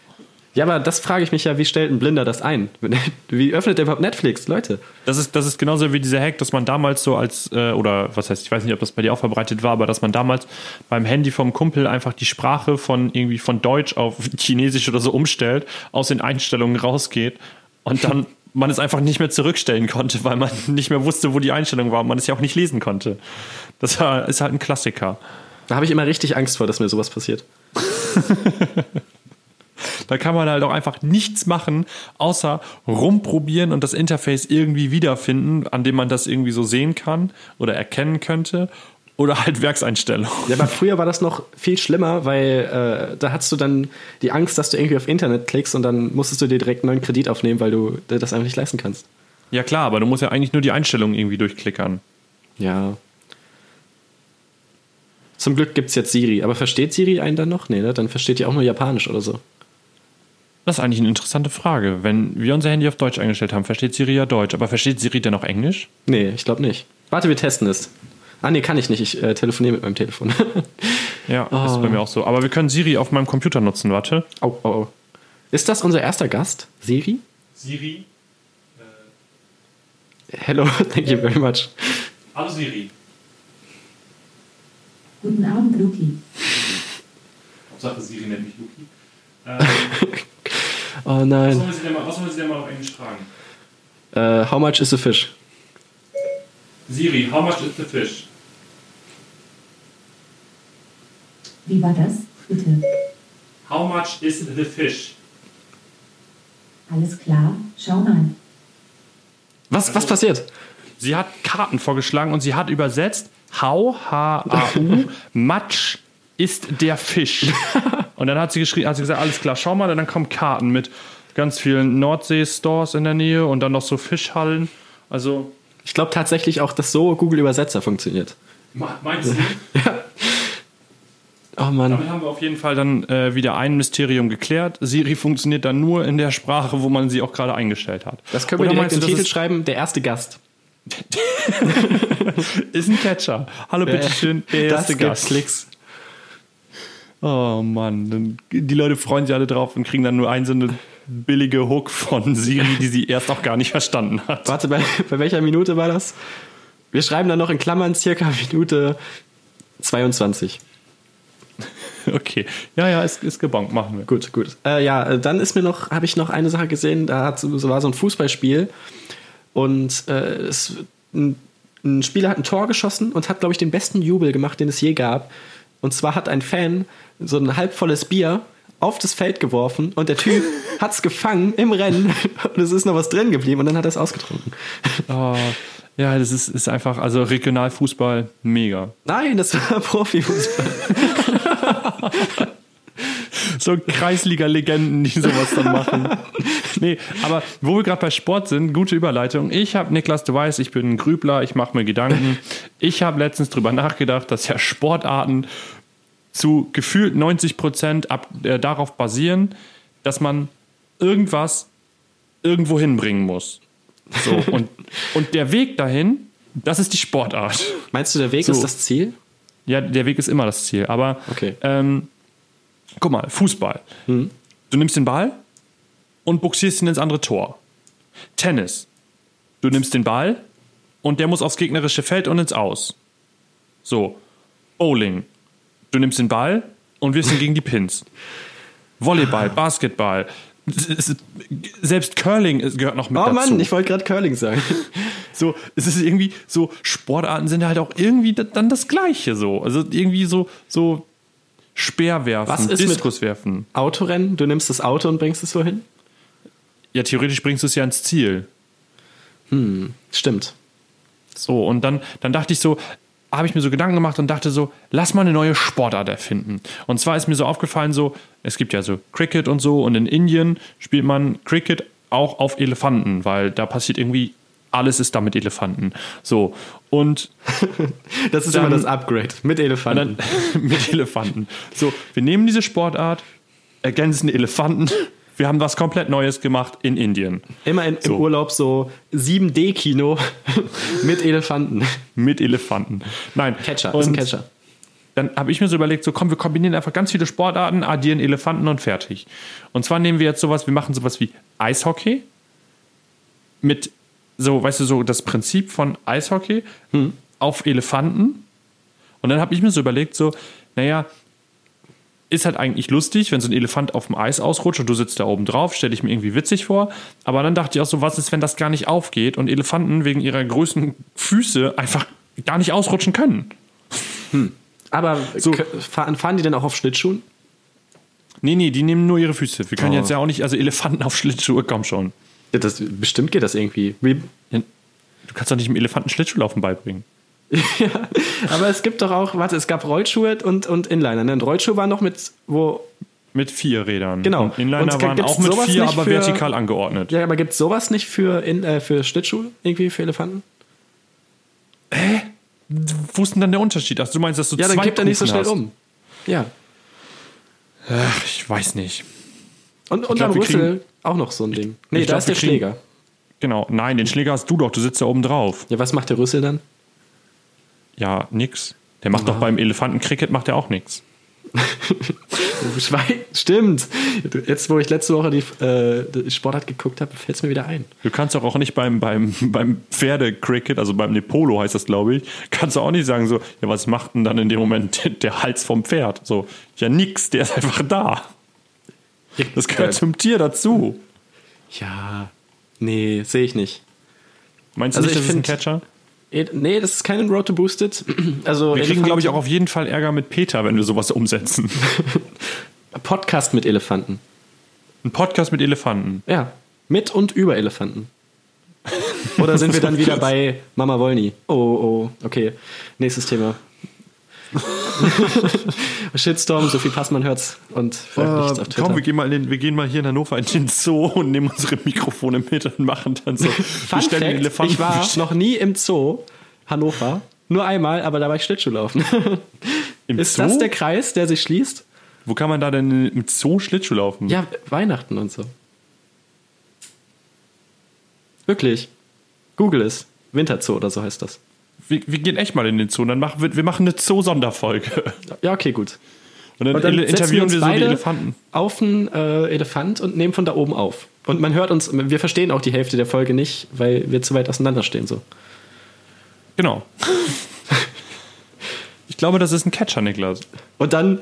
Ja, aber das frage ich mich ja, wie stellt ein Blinder das ein? Wie öffnet der überhaupt Netflix, Leute? Das ist, das ist genauso wie dieser Hack, dass man damals so als, äh, oder was heißt, ich weiß nicht, ob das bei dir auch verbreitet war, aber dass man damals beim Handy vom Kumpel einfach die Sprache von irgendwie von Deutsch auf Chinesisch oder so umstellt, aus den Einstellungen rausgeht und dann man es einfach nicht mehr zurückstellen konnte, weil man nicht mehr wusste, wo die Einstellung war und man es ja auch nicht lesen konnte. Das war, ist halt ein Klassiker. Da habe ich immer richtig Angst vor, dass mir sowas passiert. Da kann man halt auch einfach nichts machen, außer rumprobieren und das Interface irgendwie wiederfinden, an dem man das irgendwie so sehen kann oder erkennen könnte. Oder halt Werkseinstellungen. Ja, aber früher war das noch viel schlimmer, weil äh, da hattest du dann die Angst, dass du irgendwie auf Internet klickst und dann musstest du dir direkt einen neuen Kredit aufnehmen, weil du dir das einfach nicht leisten kannst. Ja klar, aber du musst ja eigentlich nur die Einstellungen irgendwie durchklickern. Ja. Zum Glück gibt es jetzt Siri. Aber versteht Siri einen dann noch? Nee, ne? Dann versteht die auch nur Japanisch oder so. Das ist eigentlich eine interessante Frage. Wenn wir unser Handy auf Deutsch eingestellt haben, versteht Siri ja Deutsch. Aber versteht Siri denn auch Englisch? Nee, ich glaube nicht. Warte, wir testen es. Ah, nee, kann ich nicht. Ich äh, telefoniere mit meinem Telefon. Ja, das ist bei mir auch so. Aber wir können Siri auf meinem Computer nutzen, warte. au, au, au. Ist das unser erster Gast? Siri? Siri? Hello, thank you very much. Hallo Siri. Guten Abend, Luki. Hauptsache Siri nennt mich Luki. Oh nein. wir sie denn mal, was wollen Sie denn mal auf Englisch fragen? Äh, how much is a fish? Siri, how much is the fish? Wie war das? Bitte. How much is the fish? Alles klar? Schau mal. Was, was passiert? Sie hat Karten vorgeschlagen und sie hat übersetzt How, H-A-U, Matsch ist der Fisch. Und dann hat sie geschrieben, hat sie gesagt, alles klar, schau mal, und dann kommen Karten mit ganz vielen Nordsee-Stores in der Nähe und dann noch so Fischhallen. Also, Ich glaube tatsächlich auch, dass so Google Übersetzer funktioniert. meinst du? Oh Mann. Damit haben wir auf jeden Fall dann äh, wieder ein Mysterium geklärt. Siri funktioniert dann nur in der Sprache, wo man sie auch gerade eingestellt hat. Das können wir Oder direkt in den das Titel schreiben. Der erste Gast. ist, ein Catcher. Hallo, bitteschön, der das erste gibt Gast. Klicks. Oh Mann, dann, die Leute freuen sich alle drauf und kriegen dann nur ein so eine billige Hook von Siri, die sie erst auch gar nicht verstanden hat. Warte, bei, bei welcher Minute war das? Wir schreiben dann noch in Klammern circa Minute 22. Okay, ja, ja, ist, ist gebongt, machen wir. Gut, gut. Äh, ja, dann ist mir noch, habe ich noch eine Sache gesehen, da hat, so war so ein Fußballspiel und äh, es, ein, ein Spieler hat ein Tor geschossen und hat, glaube ich, den besten Jubel gemacht, den es je gab. Und zwar hat ein Fan so ein halbvolles Bier auf das Feld geworfen und der Typ hat es gefangen im Rennen und es ist noch was drin geblieben und dann hat er es ausgetrunken. Oh, ja, das ist, ist einfach, also Regionalfußball, mega. Nein, das war Profifußball. so Kreisliga-Legenden, die sowas dann machen. Nee, aber wo wir gerade bei Sport sind, gute Überleitung. Ich habe, Niklas, du weißt, ich bin ein Grübler, ich mache mir Gedanken. Ich habe letztens drüber nachgedacht, dass ja Sportarten zu gefühlt 90 Prozent äh, darauf basieren, dass man irgendwas irgendwo hinbringen muss. So, und, und der Weg dahin, das ist die Sportart. Meinst du, der Weg So. ist das Ziel? Ja, der Weg ist immer das Ziel. Aber Okay. ähm, guck mal, Fußball. Du nimmst den Ball und buxierst ihn ins andere Tor. Tennis. Du nimmst den Ball und der muss aufs gegnerische Feld und ins Aus. So. Bowling. Du nimmst den Ball und wirfst ihn gegen die Pins. Volleyball, Basketball. S- s- Selbst Curling gehört noch mit Oh dazu. Mann, ich wollte gerade Curling sagen. So, es ist irgendwie so, Sportarten sind halt auch irgendwie da- dann das Gleiche so. Also irgendwie so, so Speerwerfen, Was ist mit- Diskuswerfen. Autorennen, du nimmst das Auto und bringst es wohin? Ja, theoretisch bringst du es ja ins Ziel. Stimmt. So, und dann, dann dachte ich so, habe ich mir so Gedanken gemacht und dachte so, lass mal eine neue Sportart erfinden. Und zwar ist mir so aufgefallen, so, es gibt ja so Cricket und so, und in Indien spielt man Cricket auch auf Elefanten, weil da passiert irgendwie alles ist da mit Elefanten. So, und Das ist Dann- immer das Upgrade mit Und Elefanten. dann mit Elefanten. So, wir nehmen diese Sportart, ergänzen Elefanten. Wir haben was komplett Neues gemacht in Indien. Immer in, So. im Urlaub so 7D-Kino mit Elefanten. Mit Elefanten. Nein. Catcher, das ist ein Und Catcher. Dann habe ich mir so überlegt, so komm, wir kombinieren einfach ganz viele Sportarten, addieren Elefanten und fertig. Und zwar nehmen wir jetzt sowas, wir machen sowas wie Eishockey mit so, weißt du, so das Prinzip von Eishockey auf Elefanten. Und dann habe ich mir so überlegt, so, naja, ist halt eigentlich lustig, wenn so ein Elefant auf dem Eis ausrutscht und du sitzt da oben drauf, stelle ich mir irgendwie witzig vor. Aber dann dachte ich auch so, was ist, wenn das gar nicht aufgeht und Elefanten wegen ihrer größten Füße einfach gar nicht ausrutschen können? Aber So. fahren die denn auch auf Schlittschuhen? Nee, nee, die nehmen nur ihre Füße. Wir können Oh. jetzt ja auch nicht, also Elefanten auf Schlittschuhe, komm schon. Ja, das, bestimmt geht das irgendwie. Wie, Ja, Du kannst doch nicht dem Elefanten Schlittschuhlaufen beibringen. aber es gibt doch auch, warte, es gab Rollschuhe und, und Inliner. Ne? Und Rollschuhe waren noch mit, wo, Mit vier Rädern. Genau. Und Inliner Und waren auch mit vier, aber für- vertikal angeordnet. ja, aber gibt es sowas nicht für, in, äh, für Schlittschuhe? Irgendwie für Elefanten? Wo ist denn dann der Unterschied? Also du meinst, dass du Ja, dann zwei gibt er nicht so schnell hast? um. Ja. Ach, ich weiß nicht. Und, und glaub, wir Rüssel kriegen- auch noch so ein Ding. Nee, Ich da glaub, ist der kriegen- Schläger. Genau. Nein, den Schläger hast du doch, du sitzt da oben drauf. Ja, was macht der Rüssel dann? Ja, nix. Der macht doch beim Elefantenkricket macht er auch nix. Stimmt. Jetzt, wo ich letzte Woche die, äh, Sportart geguckt habe, fällt es mir wieder ein. Du kannst doch auch nicht beim, beim, beim Pferdecricket, also beim Nepolo heißt das, glaube ich, kannst du auch nicht sagen so, ja, was macht denn dann in dem Moment der Hals vom Pferd? So, ja, nix, der ist einfach da. Das gehört zum Tier dazu. Ja, nee, sehe ich nicht. Meinst du Also nicht, ich das ist ein Catcher? Eh, Nee, das ist kein Road to Boosted. Also Wir kriegen, glaube ich, auch auf jeden Fall Ärger mit Peter, wenn wir sowas umsetzen. Podcast mit Elefanten. Ein Podcast mit Elefanten. Ja, mit und über Elefanten. Oder sind wir dann wieder bei Mama Wollny? Oh, oh, okay. nächstes Thema. Shitstorm, Sophie Passmann hört's und veröffentlicht's auf Twitter. Äh, komm, wir gehen, mal in den, wir gehen mal hier in Hannover in den Zoo und nehmen unsere Mikrofone mit und machen dann so. Fun Fact, Elefanten. ich war noch nie im Zoo Hannover. Nur einmal, aber da war ich Schlittschuhlaufen. Im Ist Zoo? das der Kreis, der sich schließt? Wo kann man da denn im Zoo Schlittschuh laufen? Ja, Weihnachten und so. Wirklich. Google es. Winterzoo oder so heißt das. Wir, wir gehen echt mal in den Zoo. und Dann machen wir, wir machen eine Zoo-Sonderfolge. Ja, okay, gut. Und dann, Und dann wir interviewen uns wir so die Elefanten. auf einen äh, Elefant und nehmen von da oben auf. Und man hört uns, wir verstehen auch die Hälfte der Folge nicht, weil wir zu weit auseinander stehen. So. Genau. ich glaube, das ist ein Catcher, Niklas. Und dann,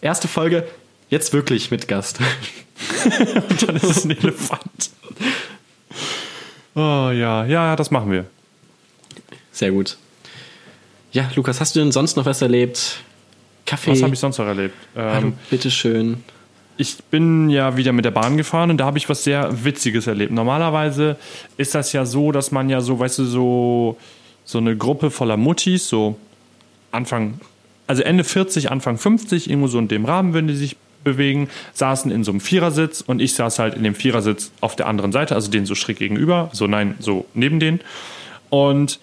erste Folge, jetzt wirklich mit Gast. Und dann ist es ein Elefant. Oh ja, ja, das machen wir. Sehr gut. Ja, Lukas, hast du denn sonst noch was erlebt? Kaffee? Was habe ich sonst noch erlebt? Hallo, Ähm, bitteschön. ich bin ja wieder mit der Bahn gefahren und da habe ich was sehr Witziges erlebt. Normalerweise ist das ja so, dass man ja so, weißt du, so, so eine Gruppe voller Muttis, so Anfang, also Ende 40, Anfang 50, irgendwo so in dem Rahmen, wenn die sich bewegen, saßen in so einem Vierersitz und ich saß halt in dem Vierersitz auf der anderen Seite, also denen so schräg gegenüber, so nein, so neben denen. Und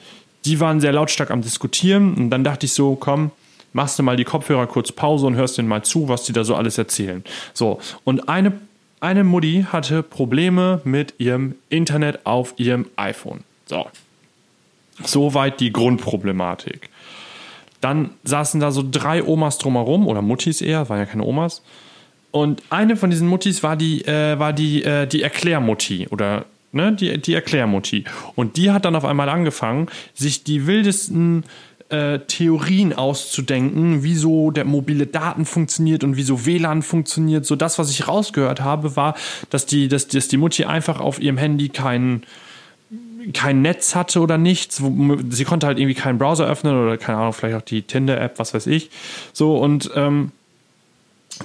die waren sehr lautstark am Diskutieren und dann dachte ich so, komm, machst du mal die Kopfhörer kurz Pause und hörst denen mal zu, was die da so alles erzählen. So, und eine, eine Mutti hatte Probleme mit ihrem Internet auf ihrem iPhone. So. Soweit die Grundproblematik. Dann saßen da so drei Omas drumherum, oder Muttis eher, waren ja keine Omas. Und eine von diesen Muttis war die, äh, war die, äh, die Erklärmutti oder ne, die, die Erklärmutti. Und die hat dann auf einmal angefangen, sich die wildesten äh, Theorien auszudenken, wieso der mobile Daten funktioniert und wieso WLAN funktioniert. So das, was ich rausgehört habe, war, dass die, dass, dass die Mutti einfach auf ihrem Handy keinen kein Netz hatte oder nichts. Sie konnte halt irgendwie keinen Browser öffnen oder keine Ahnung, vielleicht auch die Tinder-App, was weiß ich. So und ähm,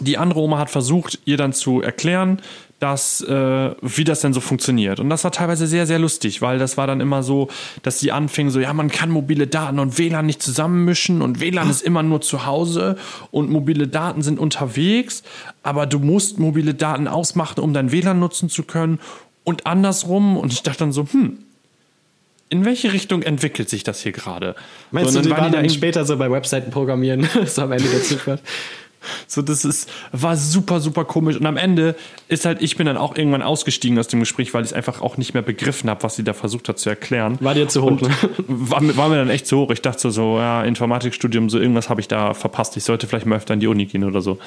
die andere Oma hat versucht, ihr dann zu erklären, dass, äh, wie das denn so funktioniert. Und das war teilweise sehr, sehr lustig, weil das war dann immer so, dass sie anfingen so, ja, man kann mobile Daten und WLAN nicht zusammenmischen und WLAN ist immer nur zu Hause und mobile Daten sind unterwegs, aber du musst mobile Daten ausmachen, um dein WLAN nutzen zu können und andersrum. Und ich dachte dann so, hm, in welche Richtung entwickelt sich das hier gerade? Meinst so, du, die waren dann da später so bei Webseiten programmieren, so am Ende der Zugfahrt? So, das ist, war super, super komisch. Und am Ende ist halt, ich bin dann auch irgendwann ausgestiegen aus dem Gespräch, weil ich es einfach auch nicht mehr begriffen habe, was sie da versucht hat zu erklären. War dir zu hoch, ne? War, mir- war mir dann echt zu hoch. Ich dachte so, ja, Informatikstudium, so irgendwas habe ich da verpasst. Ich sollte vielleicht mal öfter an die Uni gehen oder so.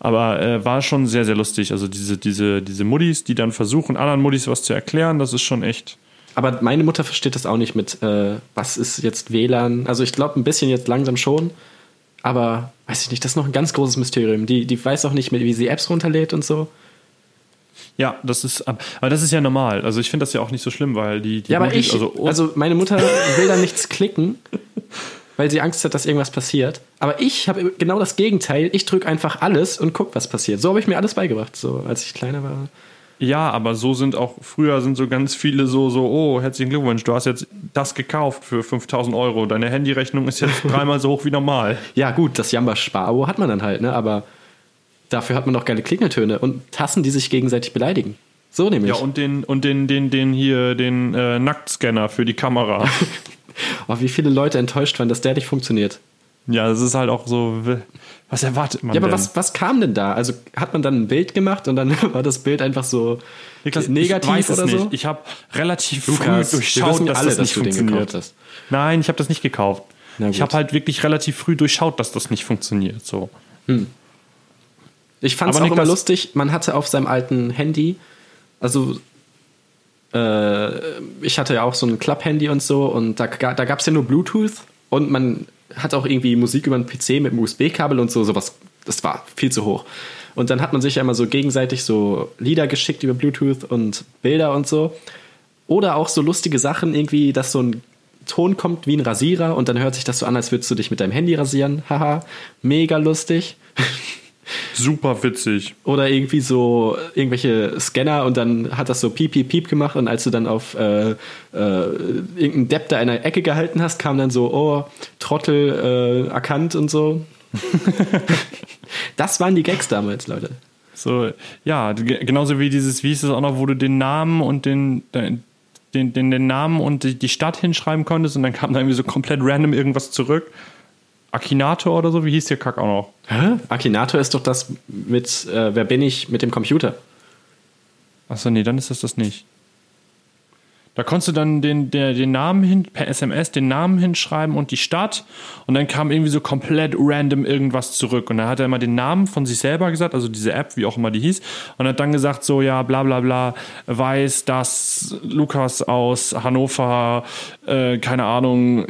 Aber äh, war schon sehr, sehr lustig. Also diese, diese, diese Muddis, die dann versuchen, anderen Muddis was zu erklären, das ist schon echt. Aber meine Mutter versteht das auch nicht mit, äh, was ist jetzt WLAN. Also ich glaube ein bisschen jetzt langsam schon, aber weiß ich nicht, das ist noch ein ganz großes Mysterium. Die, die weiß auch nicht, wie sie Apps runterlädt und so. Ja, das ist, aber das ist ja normal. Also ich finde das ja auch nicht so schlimm, weil die, die Ja, aber ich, also, also, meine Mutter will da nichts klicken, weil sie Angst hat, dass irgendwas passiert. Aber ich habe genau das Gegenteil. Ich drücke einfach alles und guck, was passiert. So habe ich mir alles beigebracht, so als ich kleiner war. Ja, aber so sind auch, früher sind so ganz viele so, so, oh, herzlichen Glückwunsch, du hast jetzt das gekauft für 5000 Euro. Deine Handyrechnung ist jetzt dreimal so hoch wie normal. Ja, gut, das Jamba-Sparo hat man dann halt, ne? Aber dafür hat man doch geile Klingeltöne und Tassen, die sich gegenseitig beleidigen. So nämlich. Ja, und den, und den, den, den hier, den äh, Nacktscanner für die Kamera. oh, wie viele Leute enttäuscht waren, dass der nicht funktioniert. ja, das ist halt auch so, was erwartet man Ja, aber denn? was, was kam denn da? Also hat man dann ein Bild gemacht und dann war das Bild einfach so Niklas, negativ ich weiß es oder so? nicht. Ich habe relativ früh durchschaut, dass alle, das dass nicht den funktioniert. gekauft hast. Nein, ich habe das nicht gekauft. Ich habe halt wirklich relativ früh durchschaut, dass das nicht funktioniert. So. Ich fand es auch Aber immer Niklas- lustig, man hatte auf seinem alten Handy, also äh, ich hatte ja auch so ein Club-Handy und so und da, da gab es ja nur Bluetooth und man hat auch irgendwie Musik über einen PC mit einem USB-Kabel und so, sowas, das war viel zu hoch. Und dann hat man sich immer so gegenseitig so Lieder geschickt über Bluetooth und Bilder und so. Oder auch so lustige Sachen, irgendwie, dass so ein Ton kommt wie ein Rasierer und dann hört sich das so an, als würdest du dich mit deinem Handy rasieren. Haha, mega lustig. Super witzig. Oder irgendwie so irgendwelche Scanner und dann hat das so piep, piep, piep gemacht und als du dann auf äh, äh, irgendeinen Depp da in der Ecke gehalten hast, kam dann so, oh, Trottel äh, erkannt und so. das waren die Gags damals, Leute. So, ja, ge- genauso wie dieses, wie hieß es auch noch, wo du den Namen und den, den, den, den Namen und die, die Stadt hinschreiben konntest und dann kam da irgendwie so komplett random irgendwas zurück. Akinator oder so, wie hieß der Kack auch noch? Hä? Akinator ist doch das mit, äh, wer bin ich, mit dem Computer. Achso, nee, dann ist das das nicht. Da konntest du dann den, der, den Namen hin, per SMS den Namen hinschreiben und die Stadt und dann kam irgendwie so komplett random irgendwas zurück. Und dann hat er immer den Namen von sich selber gesagt, also diese App, wie auch immer die hieß, und hat dann gesagt, so, ja, bla bla bla, weiß, dass Lukas aus Hannover, äh, keine Ahnung,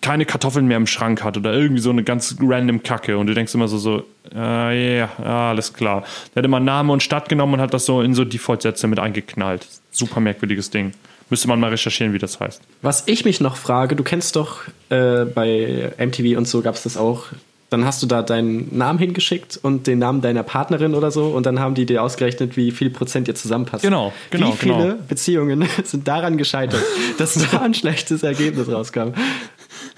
keine Kartoffeln mehr im Schrank hat oder irgendwie so eine ganz random Kacke und du denkst immer so, so, ja, ja, alles klar. Der hat immer Name und Stadt genommen und hat das so in so Default-Sätze mit eingeknallt. Super merkwürdiges Ding. Müsste man mal recherchieren, wie das heißt. Was ich mich noch frage, du kennst doch äh, bei MTV und so gab es das auch. Dann hast du da deinen Namen hingeschickt und den Namen deiner Partnerin oder so und dann haben die dir ausgerechnet, wie viel Prozent ihr zusammenpasst. Genau, genau, Wie viele genau. Beziehungen sind daran gescheitert, dass da ein schlechtes Ergebnis rauskam?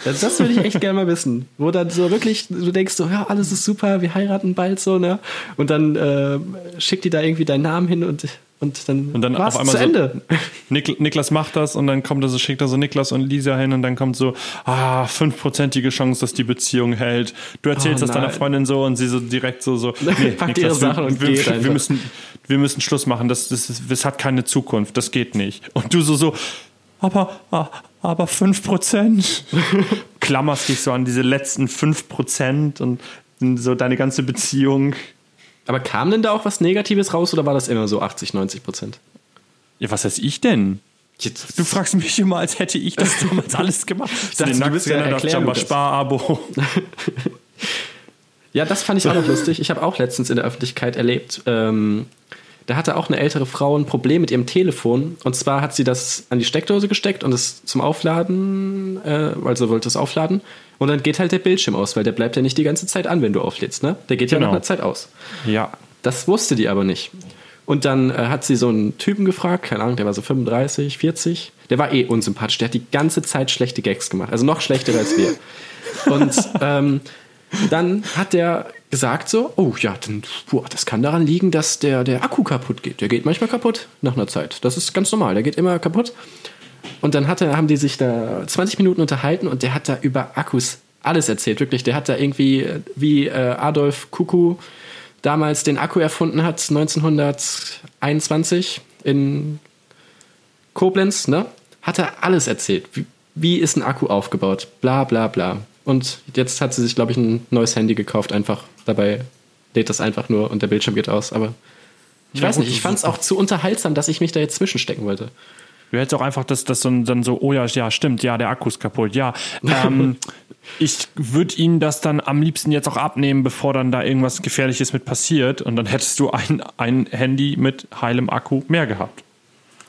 Also das würde ich echt gerne mal wissen. Wo dann so wirklich, du denkst so, ja, alles ist super, wir heiraten bald so, ne? Und dann äh, schickt die da irgendwie deinen Namen hin und, und dann, Und dann war's auf einmal zu so, Ende. Nik Niklas macht das und dann kommt er so, schickt er so Niklas und Lisa hin und dann kommt so, ah, fünfprozentige Chance, dass die Beziehung hält. Du erzählst Oh, das deiner. Freundin so und sie so direkt so, so nee, Packt ihre Sachen und wir, geht wir, einfach. wir, müssen, wir müssen Schluss machen, das, das, ist, das hat keine Zukunft, das geht nicht. Und du so, so, aber, aber 5%. Klammerst dich so an diese letzten 5% und so deine ganze Beziehung. Aber kam denn da auch was Negatives raus oder war das immer so 80, 90 Prozent? Ja, was heißt ich denn? Jetzt- Du fragst mich immer, als hätte ich das damals alles gemacht. Ich dachte, du bist ja erklären. Sparabo. Ja, das fand ich auch noch lustig. Ich habe auch letztens in der Öffentlichkeit erlebt. Ähm, da hatte auch eine ältere Frau ein Problem mit ihrem Telefon. Und zwar hat sie das an die Steckdose gesteckt und es zum Aufladen, äh, also wollte es aufladen. Und dann geht halt der Bildschirm aus, weil der bleibt ja nicht die ganze Zeit an, wenn du auflädst. Ne? Der geht ja Genau. nach einer Zeit aus. Ja. Das wusste die aber nicht. Und dann äh, hat sie so einen Typen gefragt, keine Ahnung, der war so 35, 40. Der war eh unsympathisch. Der hat die ganze Zeit schlechte Gags gemacht. Also noch schlechter als wir. Und ähm, dann hat der gesagt so, oh ja, dann, boah, das kann daran liegen, dass der, der Akku kaputt geht. Der geht manchmal kaputt nach einer Zeit. Das ist ganz normal, der geht immer kaputt. Und dann hat er, haben die sich da 20 Minuten unterhalten und der hat da über Akkus alles erzählt, wirklich. Der hat da irgendwie, wie äh, Adolf Kuku damals den Akku erfunden hat, 1921 in Koblenz, ne? Hat er alles erzählt. Wie, wie ist ein Akku aufgebaut? Bla bla bla. Und jetzt hat sie sich, glaube ich, ein neues Handy gekauft, einfach. Dabei lädt das einfach nur und der Bildschirm geht aus. Aber ich Ja, weiß gut, nicht, ich fand es auch zu unterhaltsam, dass ich mich da jetzt zwischenstecken wollte. Du hättest auch einfach das, das so, dann so, oh ja, ja, stimmt, ja, der Akku ist kaputt, ja. Ähm, ich würde Ihnen das dann am liebsten jetzt auch abnehmen, bevor dann da irgendwas Gefährliches mit passiert. Und dann hättest du ein, ein Handy mit heilem Akku mehr gehabt.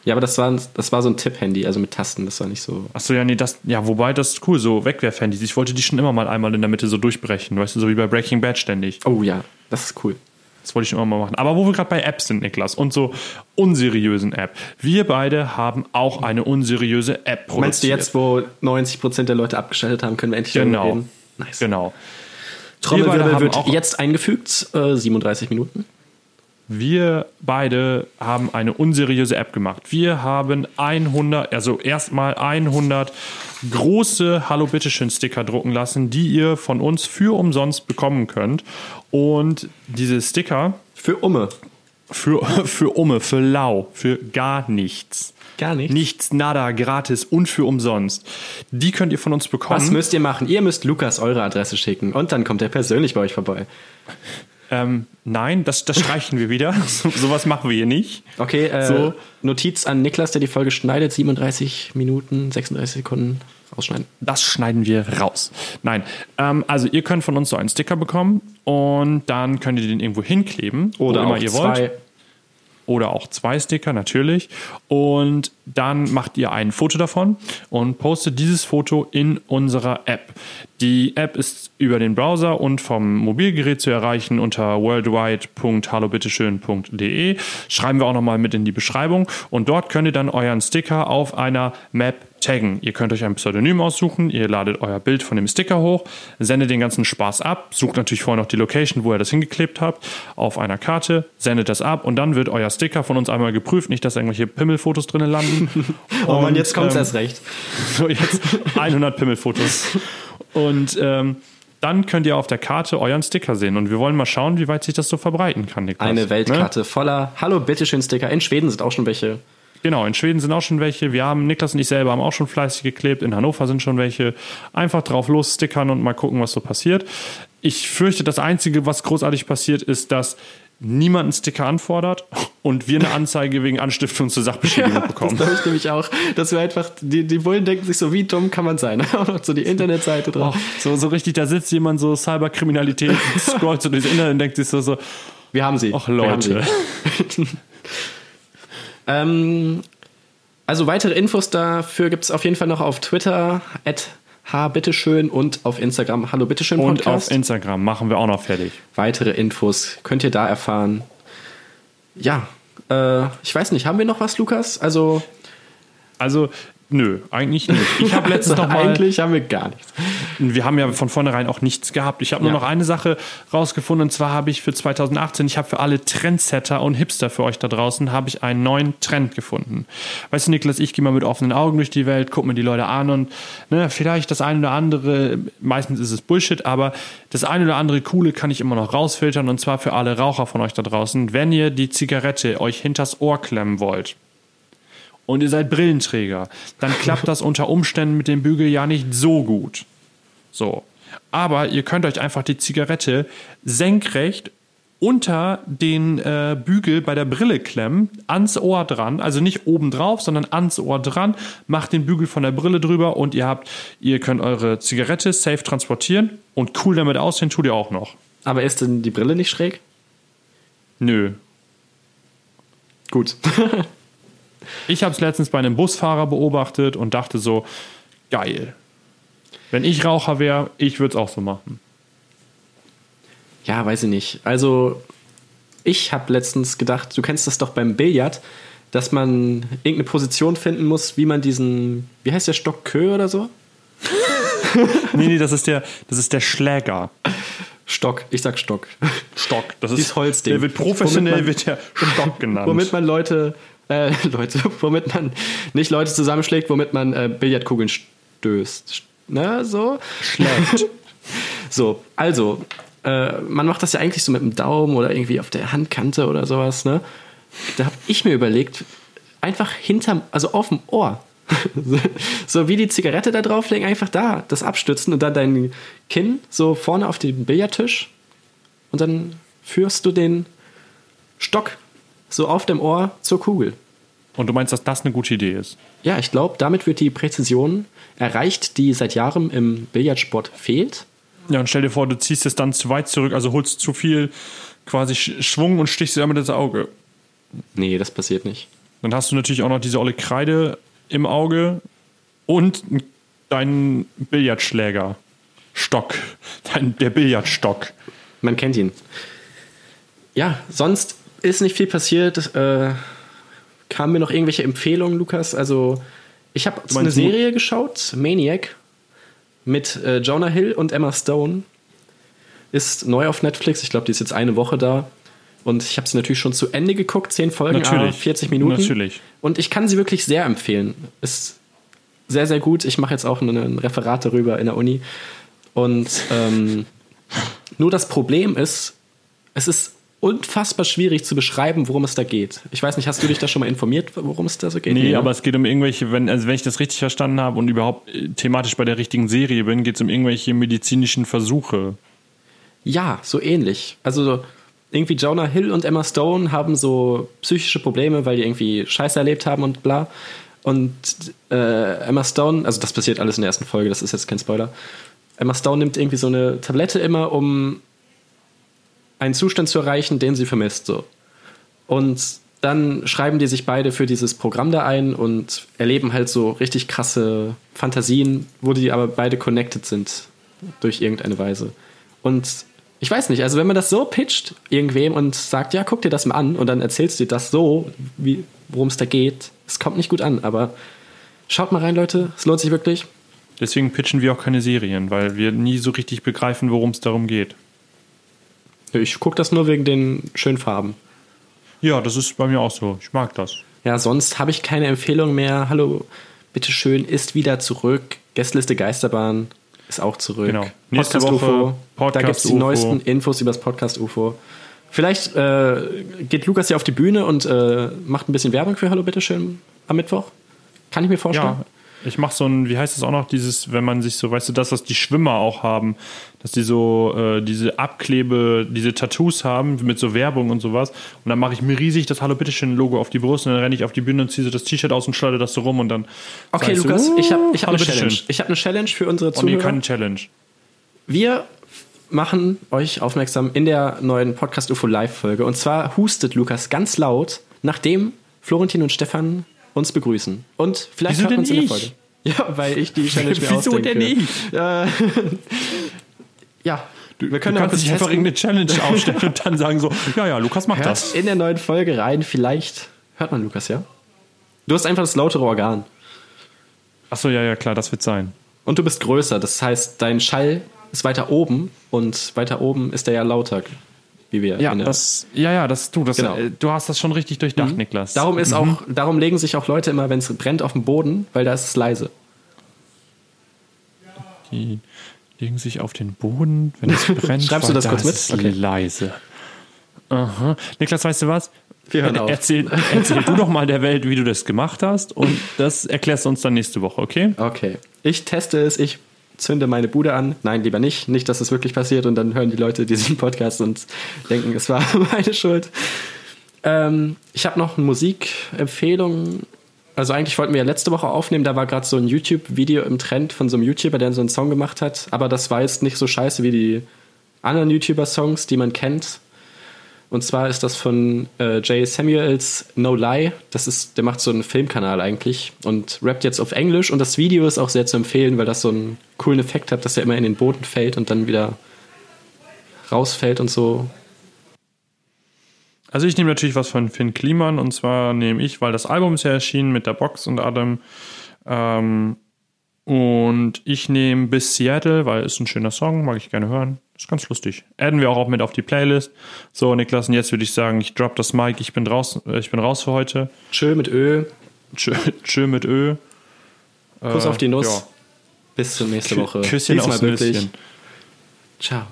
Ja, aber das war, das war so ein Tipp-Handy, also mit Tasten, das war nicht so. Achso, ja, nee, das, ja, wobei das ist cool, so Wegwerfhandys. Ich wollte die schon immer mal einmal in der Mitte so durchbrechen, weißt du, so wie bei Breaking Bad ständig. Oh ja, das ist cool. Das wollte ich schon immer mal machen. Aber wo wir gerade bei Apps sind, Niklas, und so unseriösen App. Wir beide haben auch eine unseriöse App produziert. Meinst du jetzt, wo 90% der Leute abgeschaltet haben, können wir endlich darüber Genau. reden? Nice. Genau. Trommelwirbel wird jetzt eingefügt, äh, 37 Minuten. Wir beide haben eine unseriöse App gemacht. Wir haben 100, also erstmal 100 große Hallo Bitteschön Sticker drucken lassen, die ihr von uns für umsonst bekommen könnt. Und diese Sticker Für Umme. für, für Umme, für lau, für gar nichts. Gar nichts? Nichts, nada, gratis und für umsonst. Die könnt ihr von uns bekommen. Was müsst ihr machen? Ihr müsst Lukas eure Adresse schicken und dann kommt er persönlich bei euch vorbei. Ähm, nein, das, das streichen wir wieder. So, sowas machen wir hier nicht. Okay, äh, So. Notiz an Niklas, der die Folge schneidet. 37 Minuten, 36 Sekunden rausschneiden. Das schneiden wir raus. Nein, ähm, also ihr könnt von uns so einen Sticker bekommen und dann könnt ihr den irgendwo hinkleben, Oder wo immer auch ihr zwei. wollt. Oder auch zwei Sticker natürlich. Und dann macht ihr ein Foto davon und postet dieses Foto in unserer App. Die App ist über den Browser und vom Mobilgerät zu erreichen unter worldwide.hallobitteschön.de. Schreiben wir auch nochmal mit in die Beschreibung. Und dort könnt ihr dann euren Sticker auf einer Map taggen. Ihr könnt euch ein Pseudonym aussuchen, ihr ladet euer Bild von dem Sticker hoch, sendet den ganzen Spaß ab, sucht natürlich vorher noch die Location, wo ihr das hingeklebt habt, auf einer Karte, sendet das ab und dann wird euer Sticker von uns einmal geprüft, nicht, dass irgendwelche Pimmelfotos drinnen landen. Oh Mann, Und, jetzt kommt's ähm, erst recht. so, jetzt 100 Pimmelfotos. Und ähm, dann könnt ihr auf der Karte euren Sticker sehen. Und wir wollen mal schauen, wie weit sich das so verbreiten kann, Niklas. Eine Ne? Weltkarte voller Hallo, bitteschön Sticker. In Schweden sind auch schon welche. Genau, in Schweden sind auch schon welche. Wir haben, Niklas und ich selber haben auch schon fleißig geklebt. In Hannover sind schon welche. Einfach drauf los stickern und mal gucken, was so passiert. Ich fürchte, das Einzige, was großartig passiert, ist, dass niemand einen Sticker anfordert und wir eine Anzeige wegen Anstiftung zur Sachbeschädigung Das bekommen. glaube ich nämlich auch. Dass wir einfach, die, die Bullen denken sich so, wie dumm kann man sein? Auch noch so die Internetseite drauf. Oh, so, so richtig, da sitzt jemand so Cyberkriminalität, scrollt so durchs Internet und denkt sich so, so Wir haben sie. ach. Leute. Ähm, also weitere Infos dafür gibt es auf jeden Fall noch auf Twitter, at bitteschön und auf Instagram, hallo bitteschön Und auf Instagram machen wir auch noch fertig. weitere Infos könnt ihr da erfahren. Ja, äh, ich weiß nicht, haben wir noch was, Lukas? Also, Also Nö, eigentlich nicht. Ich habe letztens Also noch mal, eigentlich haben wir gar nichts. wir haben ja von vornherein auch nichts gehabt. Ich habe nur Ja. noch eine Sache rausgefunden und zwar habe ich für 2018, ich habe für alle Trendsetter und Hipster für euch da draußen, habe ich einen neuen Trend gefunden. Weißt du, Niklas, ich gehe mal mit offenen Augen durch die Welt, gucke mir die Leute an und ne, vielleicht das eine oder andere, meistens ist es Bullshit, aber das eine oder andere Coole kann ich immer noch rausfiltern und zwar für alle Raucher von euch da draußen, wenn ihr die Zigarette euch hinters Ohr klemmen wollt und ihr seid Brillenträger, dann klappt das unter Umständen mit dem Bügel ja nicht so gut. So. Aber ihr könnt euch einfach die Zigarette senkrecht unter den äh, Bügel bei der Brille klemmen, ans Ohr dran, also nicht oben drauf, sondern ans Ohr dran, macht den Bügel von der Brille drüber und ihr habt, ihr könnt eure Zigarette safe transportieren und cool damit aussehen, tut ihr auch noch. Aber ist denn die Brille nicht schräg? Nö. Gut. Ich habe es letztens bei einem Busfahrer beobachtet und dachte so, geil. Wenn ich Raucher wäre, ich würde es auch so machen. Ja, weiß ich nicht. Also, ich habe letztens gedacht, du kennst das doch beim Billard, dass man irgendeine Position finden muss, wie man diesen, wie heißt der Stock Kö oder so? Nee, nee, das ist der, das ist der Schläger. Stock, ich sag Stock. Stock. Das Dieses Holzding. Der wird professionell man- wird der Stock genannt. Womit man Leute, äh, Leute, womit man nicht Leute zusammenschlägt, womit man äh, Billardkugeln stößt. Na, so? schlägt. So, also, äh, man macht das ja eigentlich so mit dem Daumen oder irgendwie auf der Handkante oder sowas, ne? Da habe ich mir überlegt, einfach hinterm, also auf dem Ohr. so wie die Zigarette da drauflegen, einfach da, das abstützen und dann dein Kinn so vorne auf den Billardtisch und dann führst du den Stock so auf dem Ohr zur Kugel. Und du meinst, dass das eine gute Idee ist? Ja, ich glaube, damit wird die Präzision erreicht, die seit Jahren im Billardsport fehlt. Ja, und stell dir vor, du ziehst es dann zu weit zurück, also holst zu viel quasi Sch- Schwung und stichst dir damit ins Auge. Nee, das passiert nicht. Dann hast du natürlich auch noch diese olle Kreide im Auge und deinen Billardschläger. Stock. Dein, der Billardstock. Man kennt ihn. Ja, sonst ist nicht viel passiert. Äh, kamen mir noch irgendwelche Empfehlungen, Lukas? Also, ich habe eine meinst du- Serie geschaut, Maniac, mit äh, Jonah Hill und Emma Stone. Ist neu auf Netflix. Ich glaube, die ist jetzt eine Woche da. Und ich habe sie natürlich schon zu Ende geguckt, 10 Folgen, Natürlich. ah, 40 Minuten. Natürlich. Und ich kann sie wirklich sehr empfehlen. Ist sehr, sehr gut. Ich mache jetzt auch ein ein Referat darüber in der Uni. Und ähm, nur das Problem ist, es ist unfassbar schwierig zu beschreiben, worum es da geht. Ich weiß nicht, hast du dich da schon mal informiert, worum es da so geht? Nee, ne? aber es geht um irgendwelche, wenn, also wenn ich das richtig verstanden habe und überhaupt äh, thematisch bei der richtigen Serie bin, geht es um irgendwelche medizinischen Versuche. Ja, so ähnlich. Also irgendwie Jonah Hill und Emma Stone haben so psychische Probleme, weil die irgendwie Scheiße erlebt haben und bla. Und äh, Emma Stone, also das passiert alles in der ersten Folge, das ist jetzt kein Spoiler. Emma Stone nimmt irgendwie so eine Tablette immer, um einen Zustand zu erreichen, den sie vermisst. So. Und dann schreiben die sich beide für dieses Programm da ein und erleben halt so richtig krasse Fantasien, wo die aber beide connected sind durch irgendeine Weise. Und ich weiß nicht, also wenn man das so pitcht irgendwem und sagt, ja, guck dir das mal an und dann erzählst du dir das so, worum es da geht, es kommt nicht gut an, aber schaut mal rein, Leute, es lohnt sich wirklich. Deswegen pitchen wir auch keine Serien, weil wir nie so richtig begreifen, worum es darum geht. Ich gucke das nur wegen den schönen Farben. Ja, das ist bei mir auch so. Ich mag das. Ja, sonst habe ich keine Empfehlung mehr. Hallo, bitteschön, ist wieder zurück. Gästeliste Geisterbahn ist auch zurück. Genau. Nächste Podcast Woche UFO. da Podcast gibt es die neuesten Infos über das Podcast UFO. Vielleicht äh, geht Lukas ja auf die Bühne und äh, macht ein bisschen Werbung für Hallo, bitteschön am Mittwoch. Kann ich mir vorstellen. Ja, ich mache so ein, wie heißt es auch noch, dieses, wenn man sich so, weißt du, das, was die Schwimmer auch haben, dass die so äh, diese Abklebe, diese Tattoos haben mit so Werbung und sowas. Und dann mache ich mir riesig das Hallo bitteschön Logo auf die Brust und dann renne ich auf die Bühne und ziehe so das T-Shirt aus und schleudere das so rum und dann. Okay, sag so, Lukas, ich habe ich hab eine Challenge. Ich habe eine Challenge für unsere Oh nee, Zuhörer. keine Challenge. Wir machen euch aufmerksam in der neuen Podcast UFO Live Folge. Und zwar hustet Lukas ganz laut, nachdem Florentin und Stefan uns begrüßen. Und vielleicht Wieso hört man uns in der ich? Folge. Ja, weil ich die Challenge mir Wieso ausdenke. denn ich? Äh, ja, wir Du können ja kannst nicht einfach irgendeine Challenge aufstellen und dann sagen so, ja, ja, Lukas macht Hört das. in der neuen Folge rein. Vielleicht hört man Lukas, ja? Du hast einfach das lautere Organ. Achso, ja, ja, klar, das wird sein. Und du bist größer, das heißt, dein Schall ist weiter oben und weiter oben ist der ja lauter, wie wir Ja, das, ja, ja, das, du, das, Genau. äh, du hast das schon richtig durchdacht, Niklas. Darum ist auch, darum legen sich auch Leute immer, wenn es brennt, auf den Boden, weil da ist es leise. Die legen sich auf den Boden, wenn es brennt. Schreibst du das kurz da mit? ist Okay. leise. Aha. Niklas, weißt du was? Wir hören auf. Erzähl, erzähl du doch mal der Welt, wie du das gemacht hast und das erklärst du uns dann nächste Woche, okay? Okay. Ich teste es, ich zünde meine Bude an. Nein, lieber nicht. Nicht, dass es wirklich passiert und dann hören die Leute diesen Podcast und denken, es war meine Schuld. Ähm, ich habe noch eine Musikempfehlung. Also eigentlich wollten wir ja letzte Woche aufnehmen, da war gerade so ein YouTube-Video im Trend von so einem YouTuber, der so einen Song gemacht hat. Aber das war jetzt nicht so scheiße wie die anderen YouTuber-Songs, die man kennt. Und zwar ist das von äh, Jay Samuels No Lie. Das ist, der macht so einen Filmkanal eigentlich und rappt jetzt auf Englisch. Und das Video ist auch sehr zu empfehlen, weil das so einen coolen Effekt hat, dass er immer in den Boden fällt und dann wieder rausfällt und so. Also ich nehme natürlich was von Finn Kliman und zwar nehme ich, weil das Album ist ja erschienen mit der Box und allem. Ähm, und ich nehme bis Seattle, weil es ein schöner Song, mag ich gerne hören. Ist ganz lustig. Adden wir auch, auch mit auf die Playlist. So, Niklas, und jetzt würde ich sagen, ich drop das Mic, ich bin raus, äh, ich bin raus für heute. Tschö mit Ö. Tschö, tschö mit Ö. Kuss Äh, auf die Nuss. ja. Bis zur nächsten Woche. Küsschen Diesmal aufs wirklich. Nüsschen. Ciao.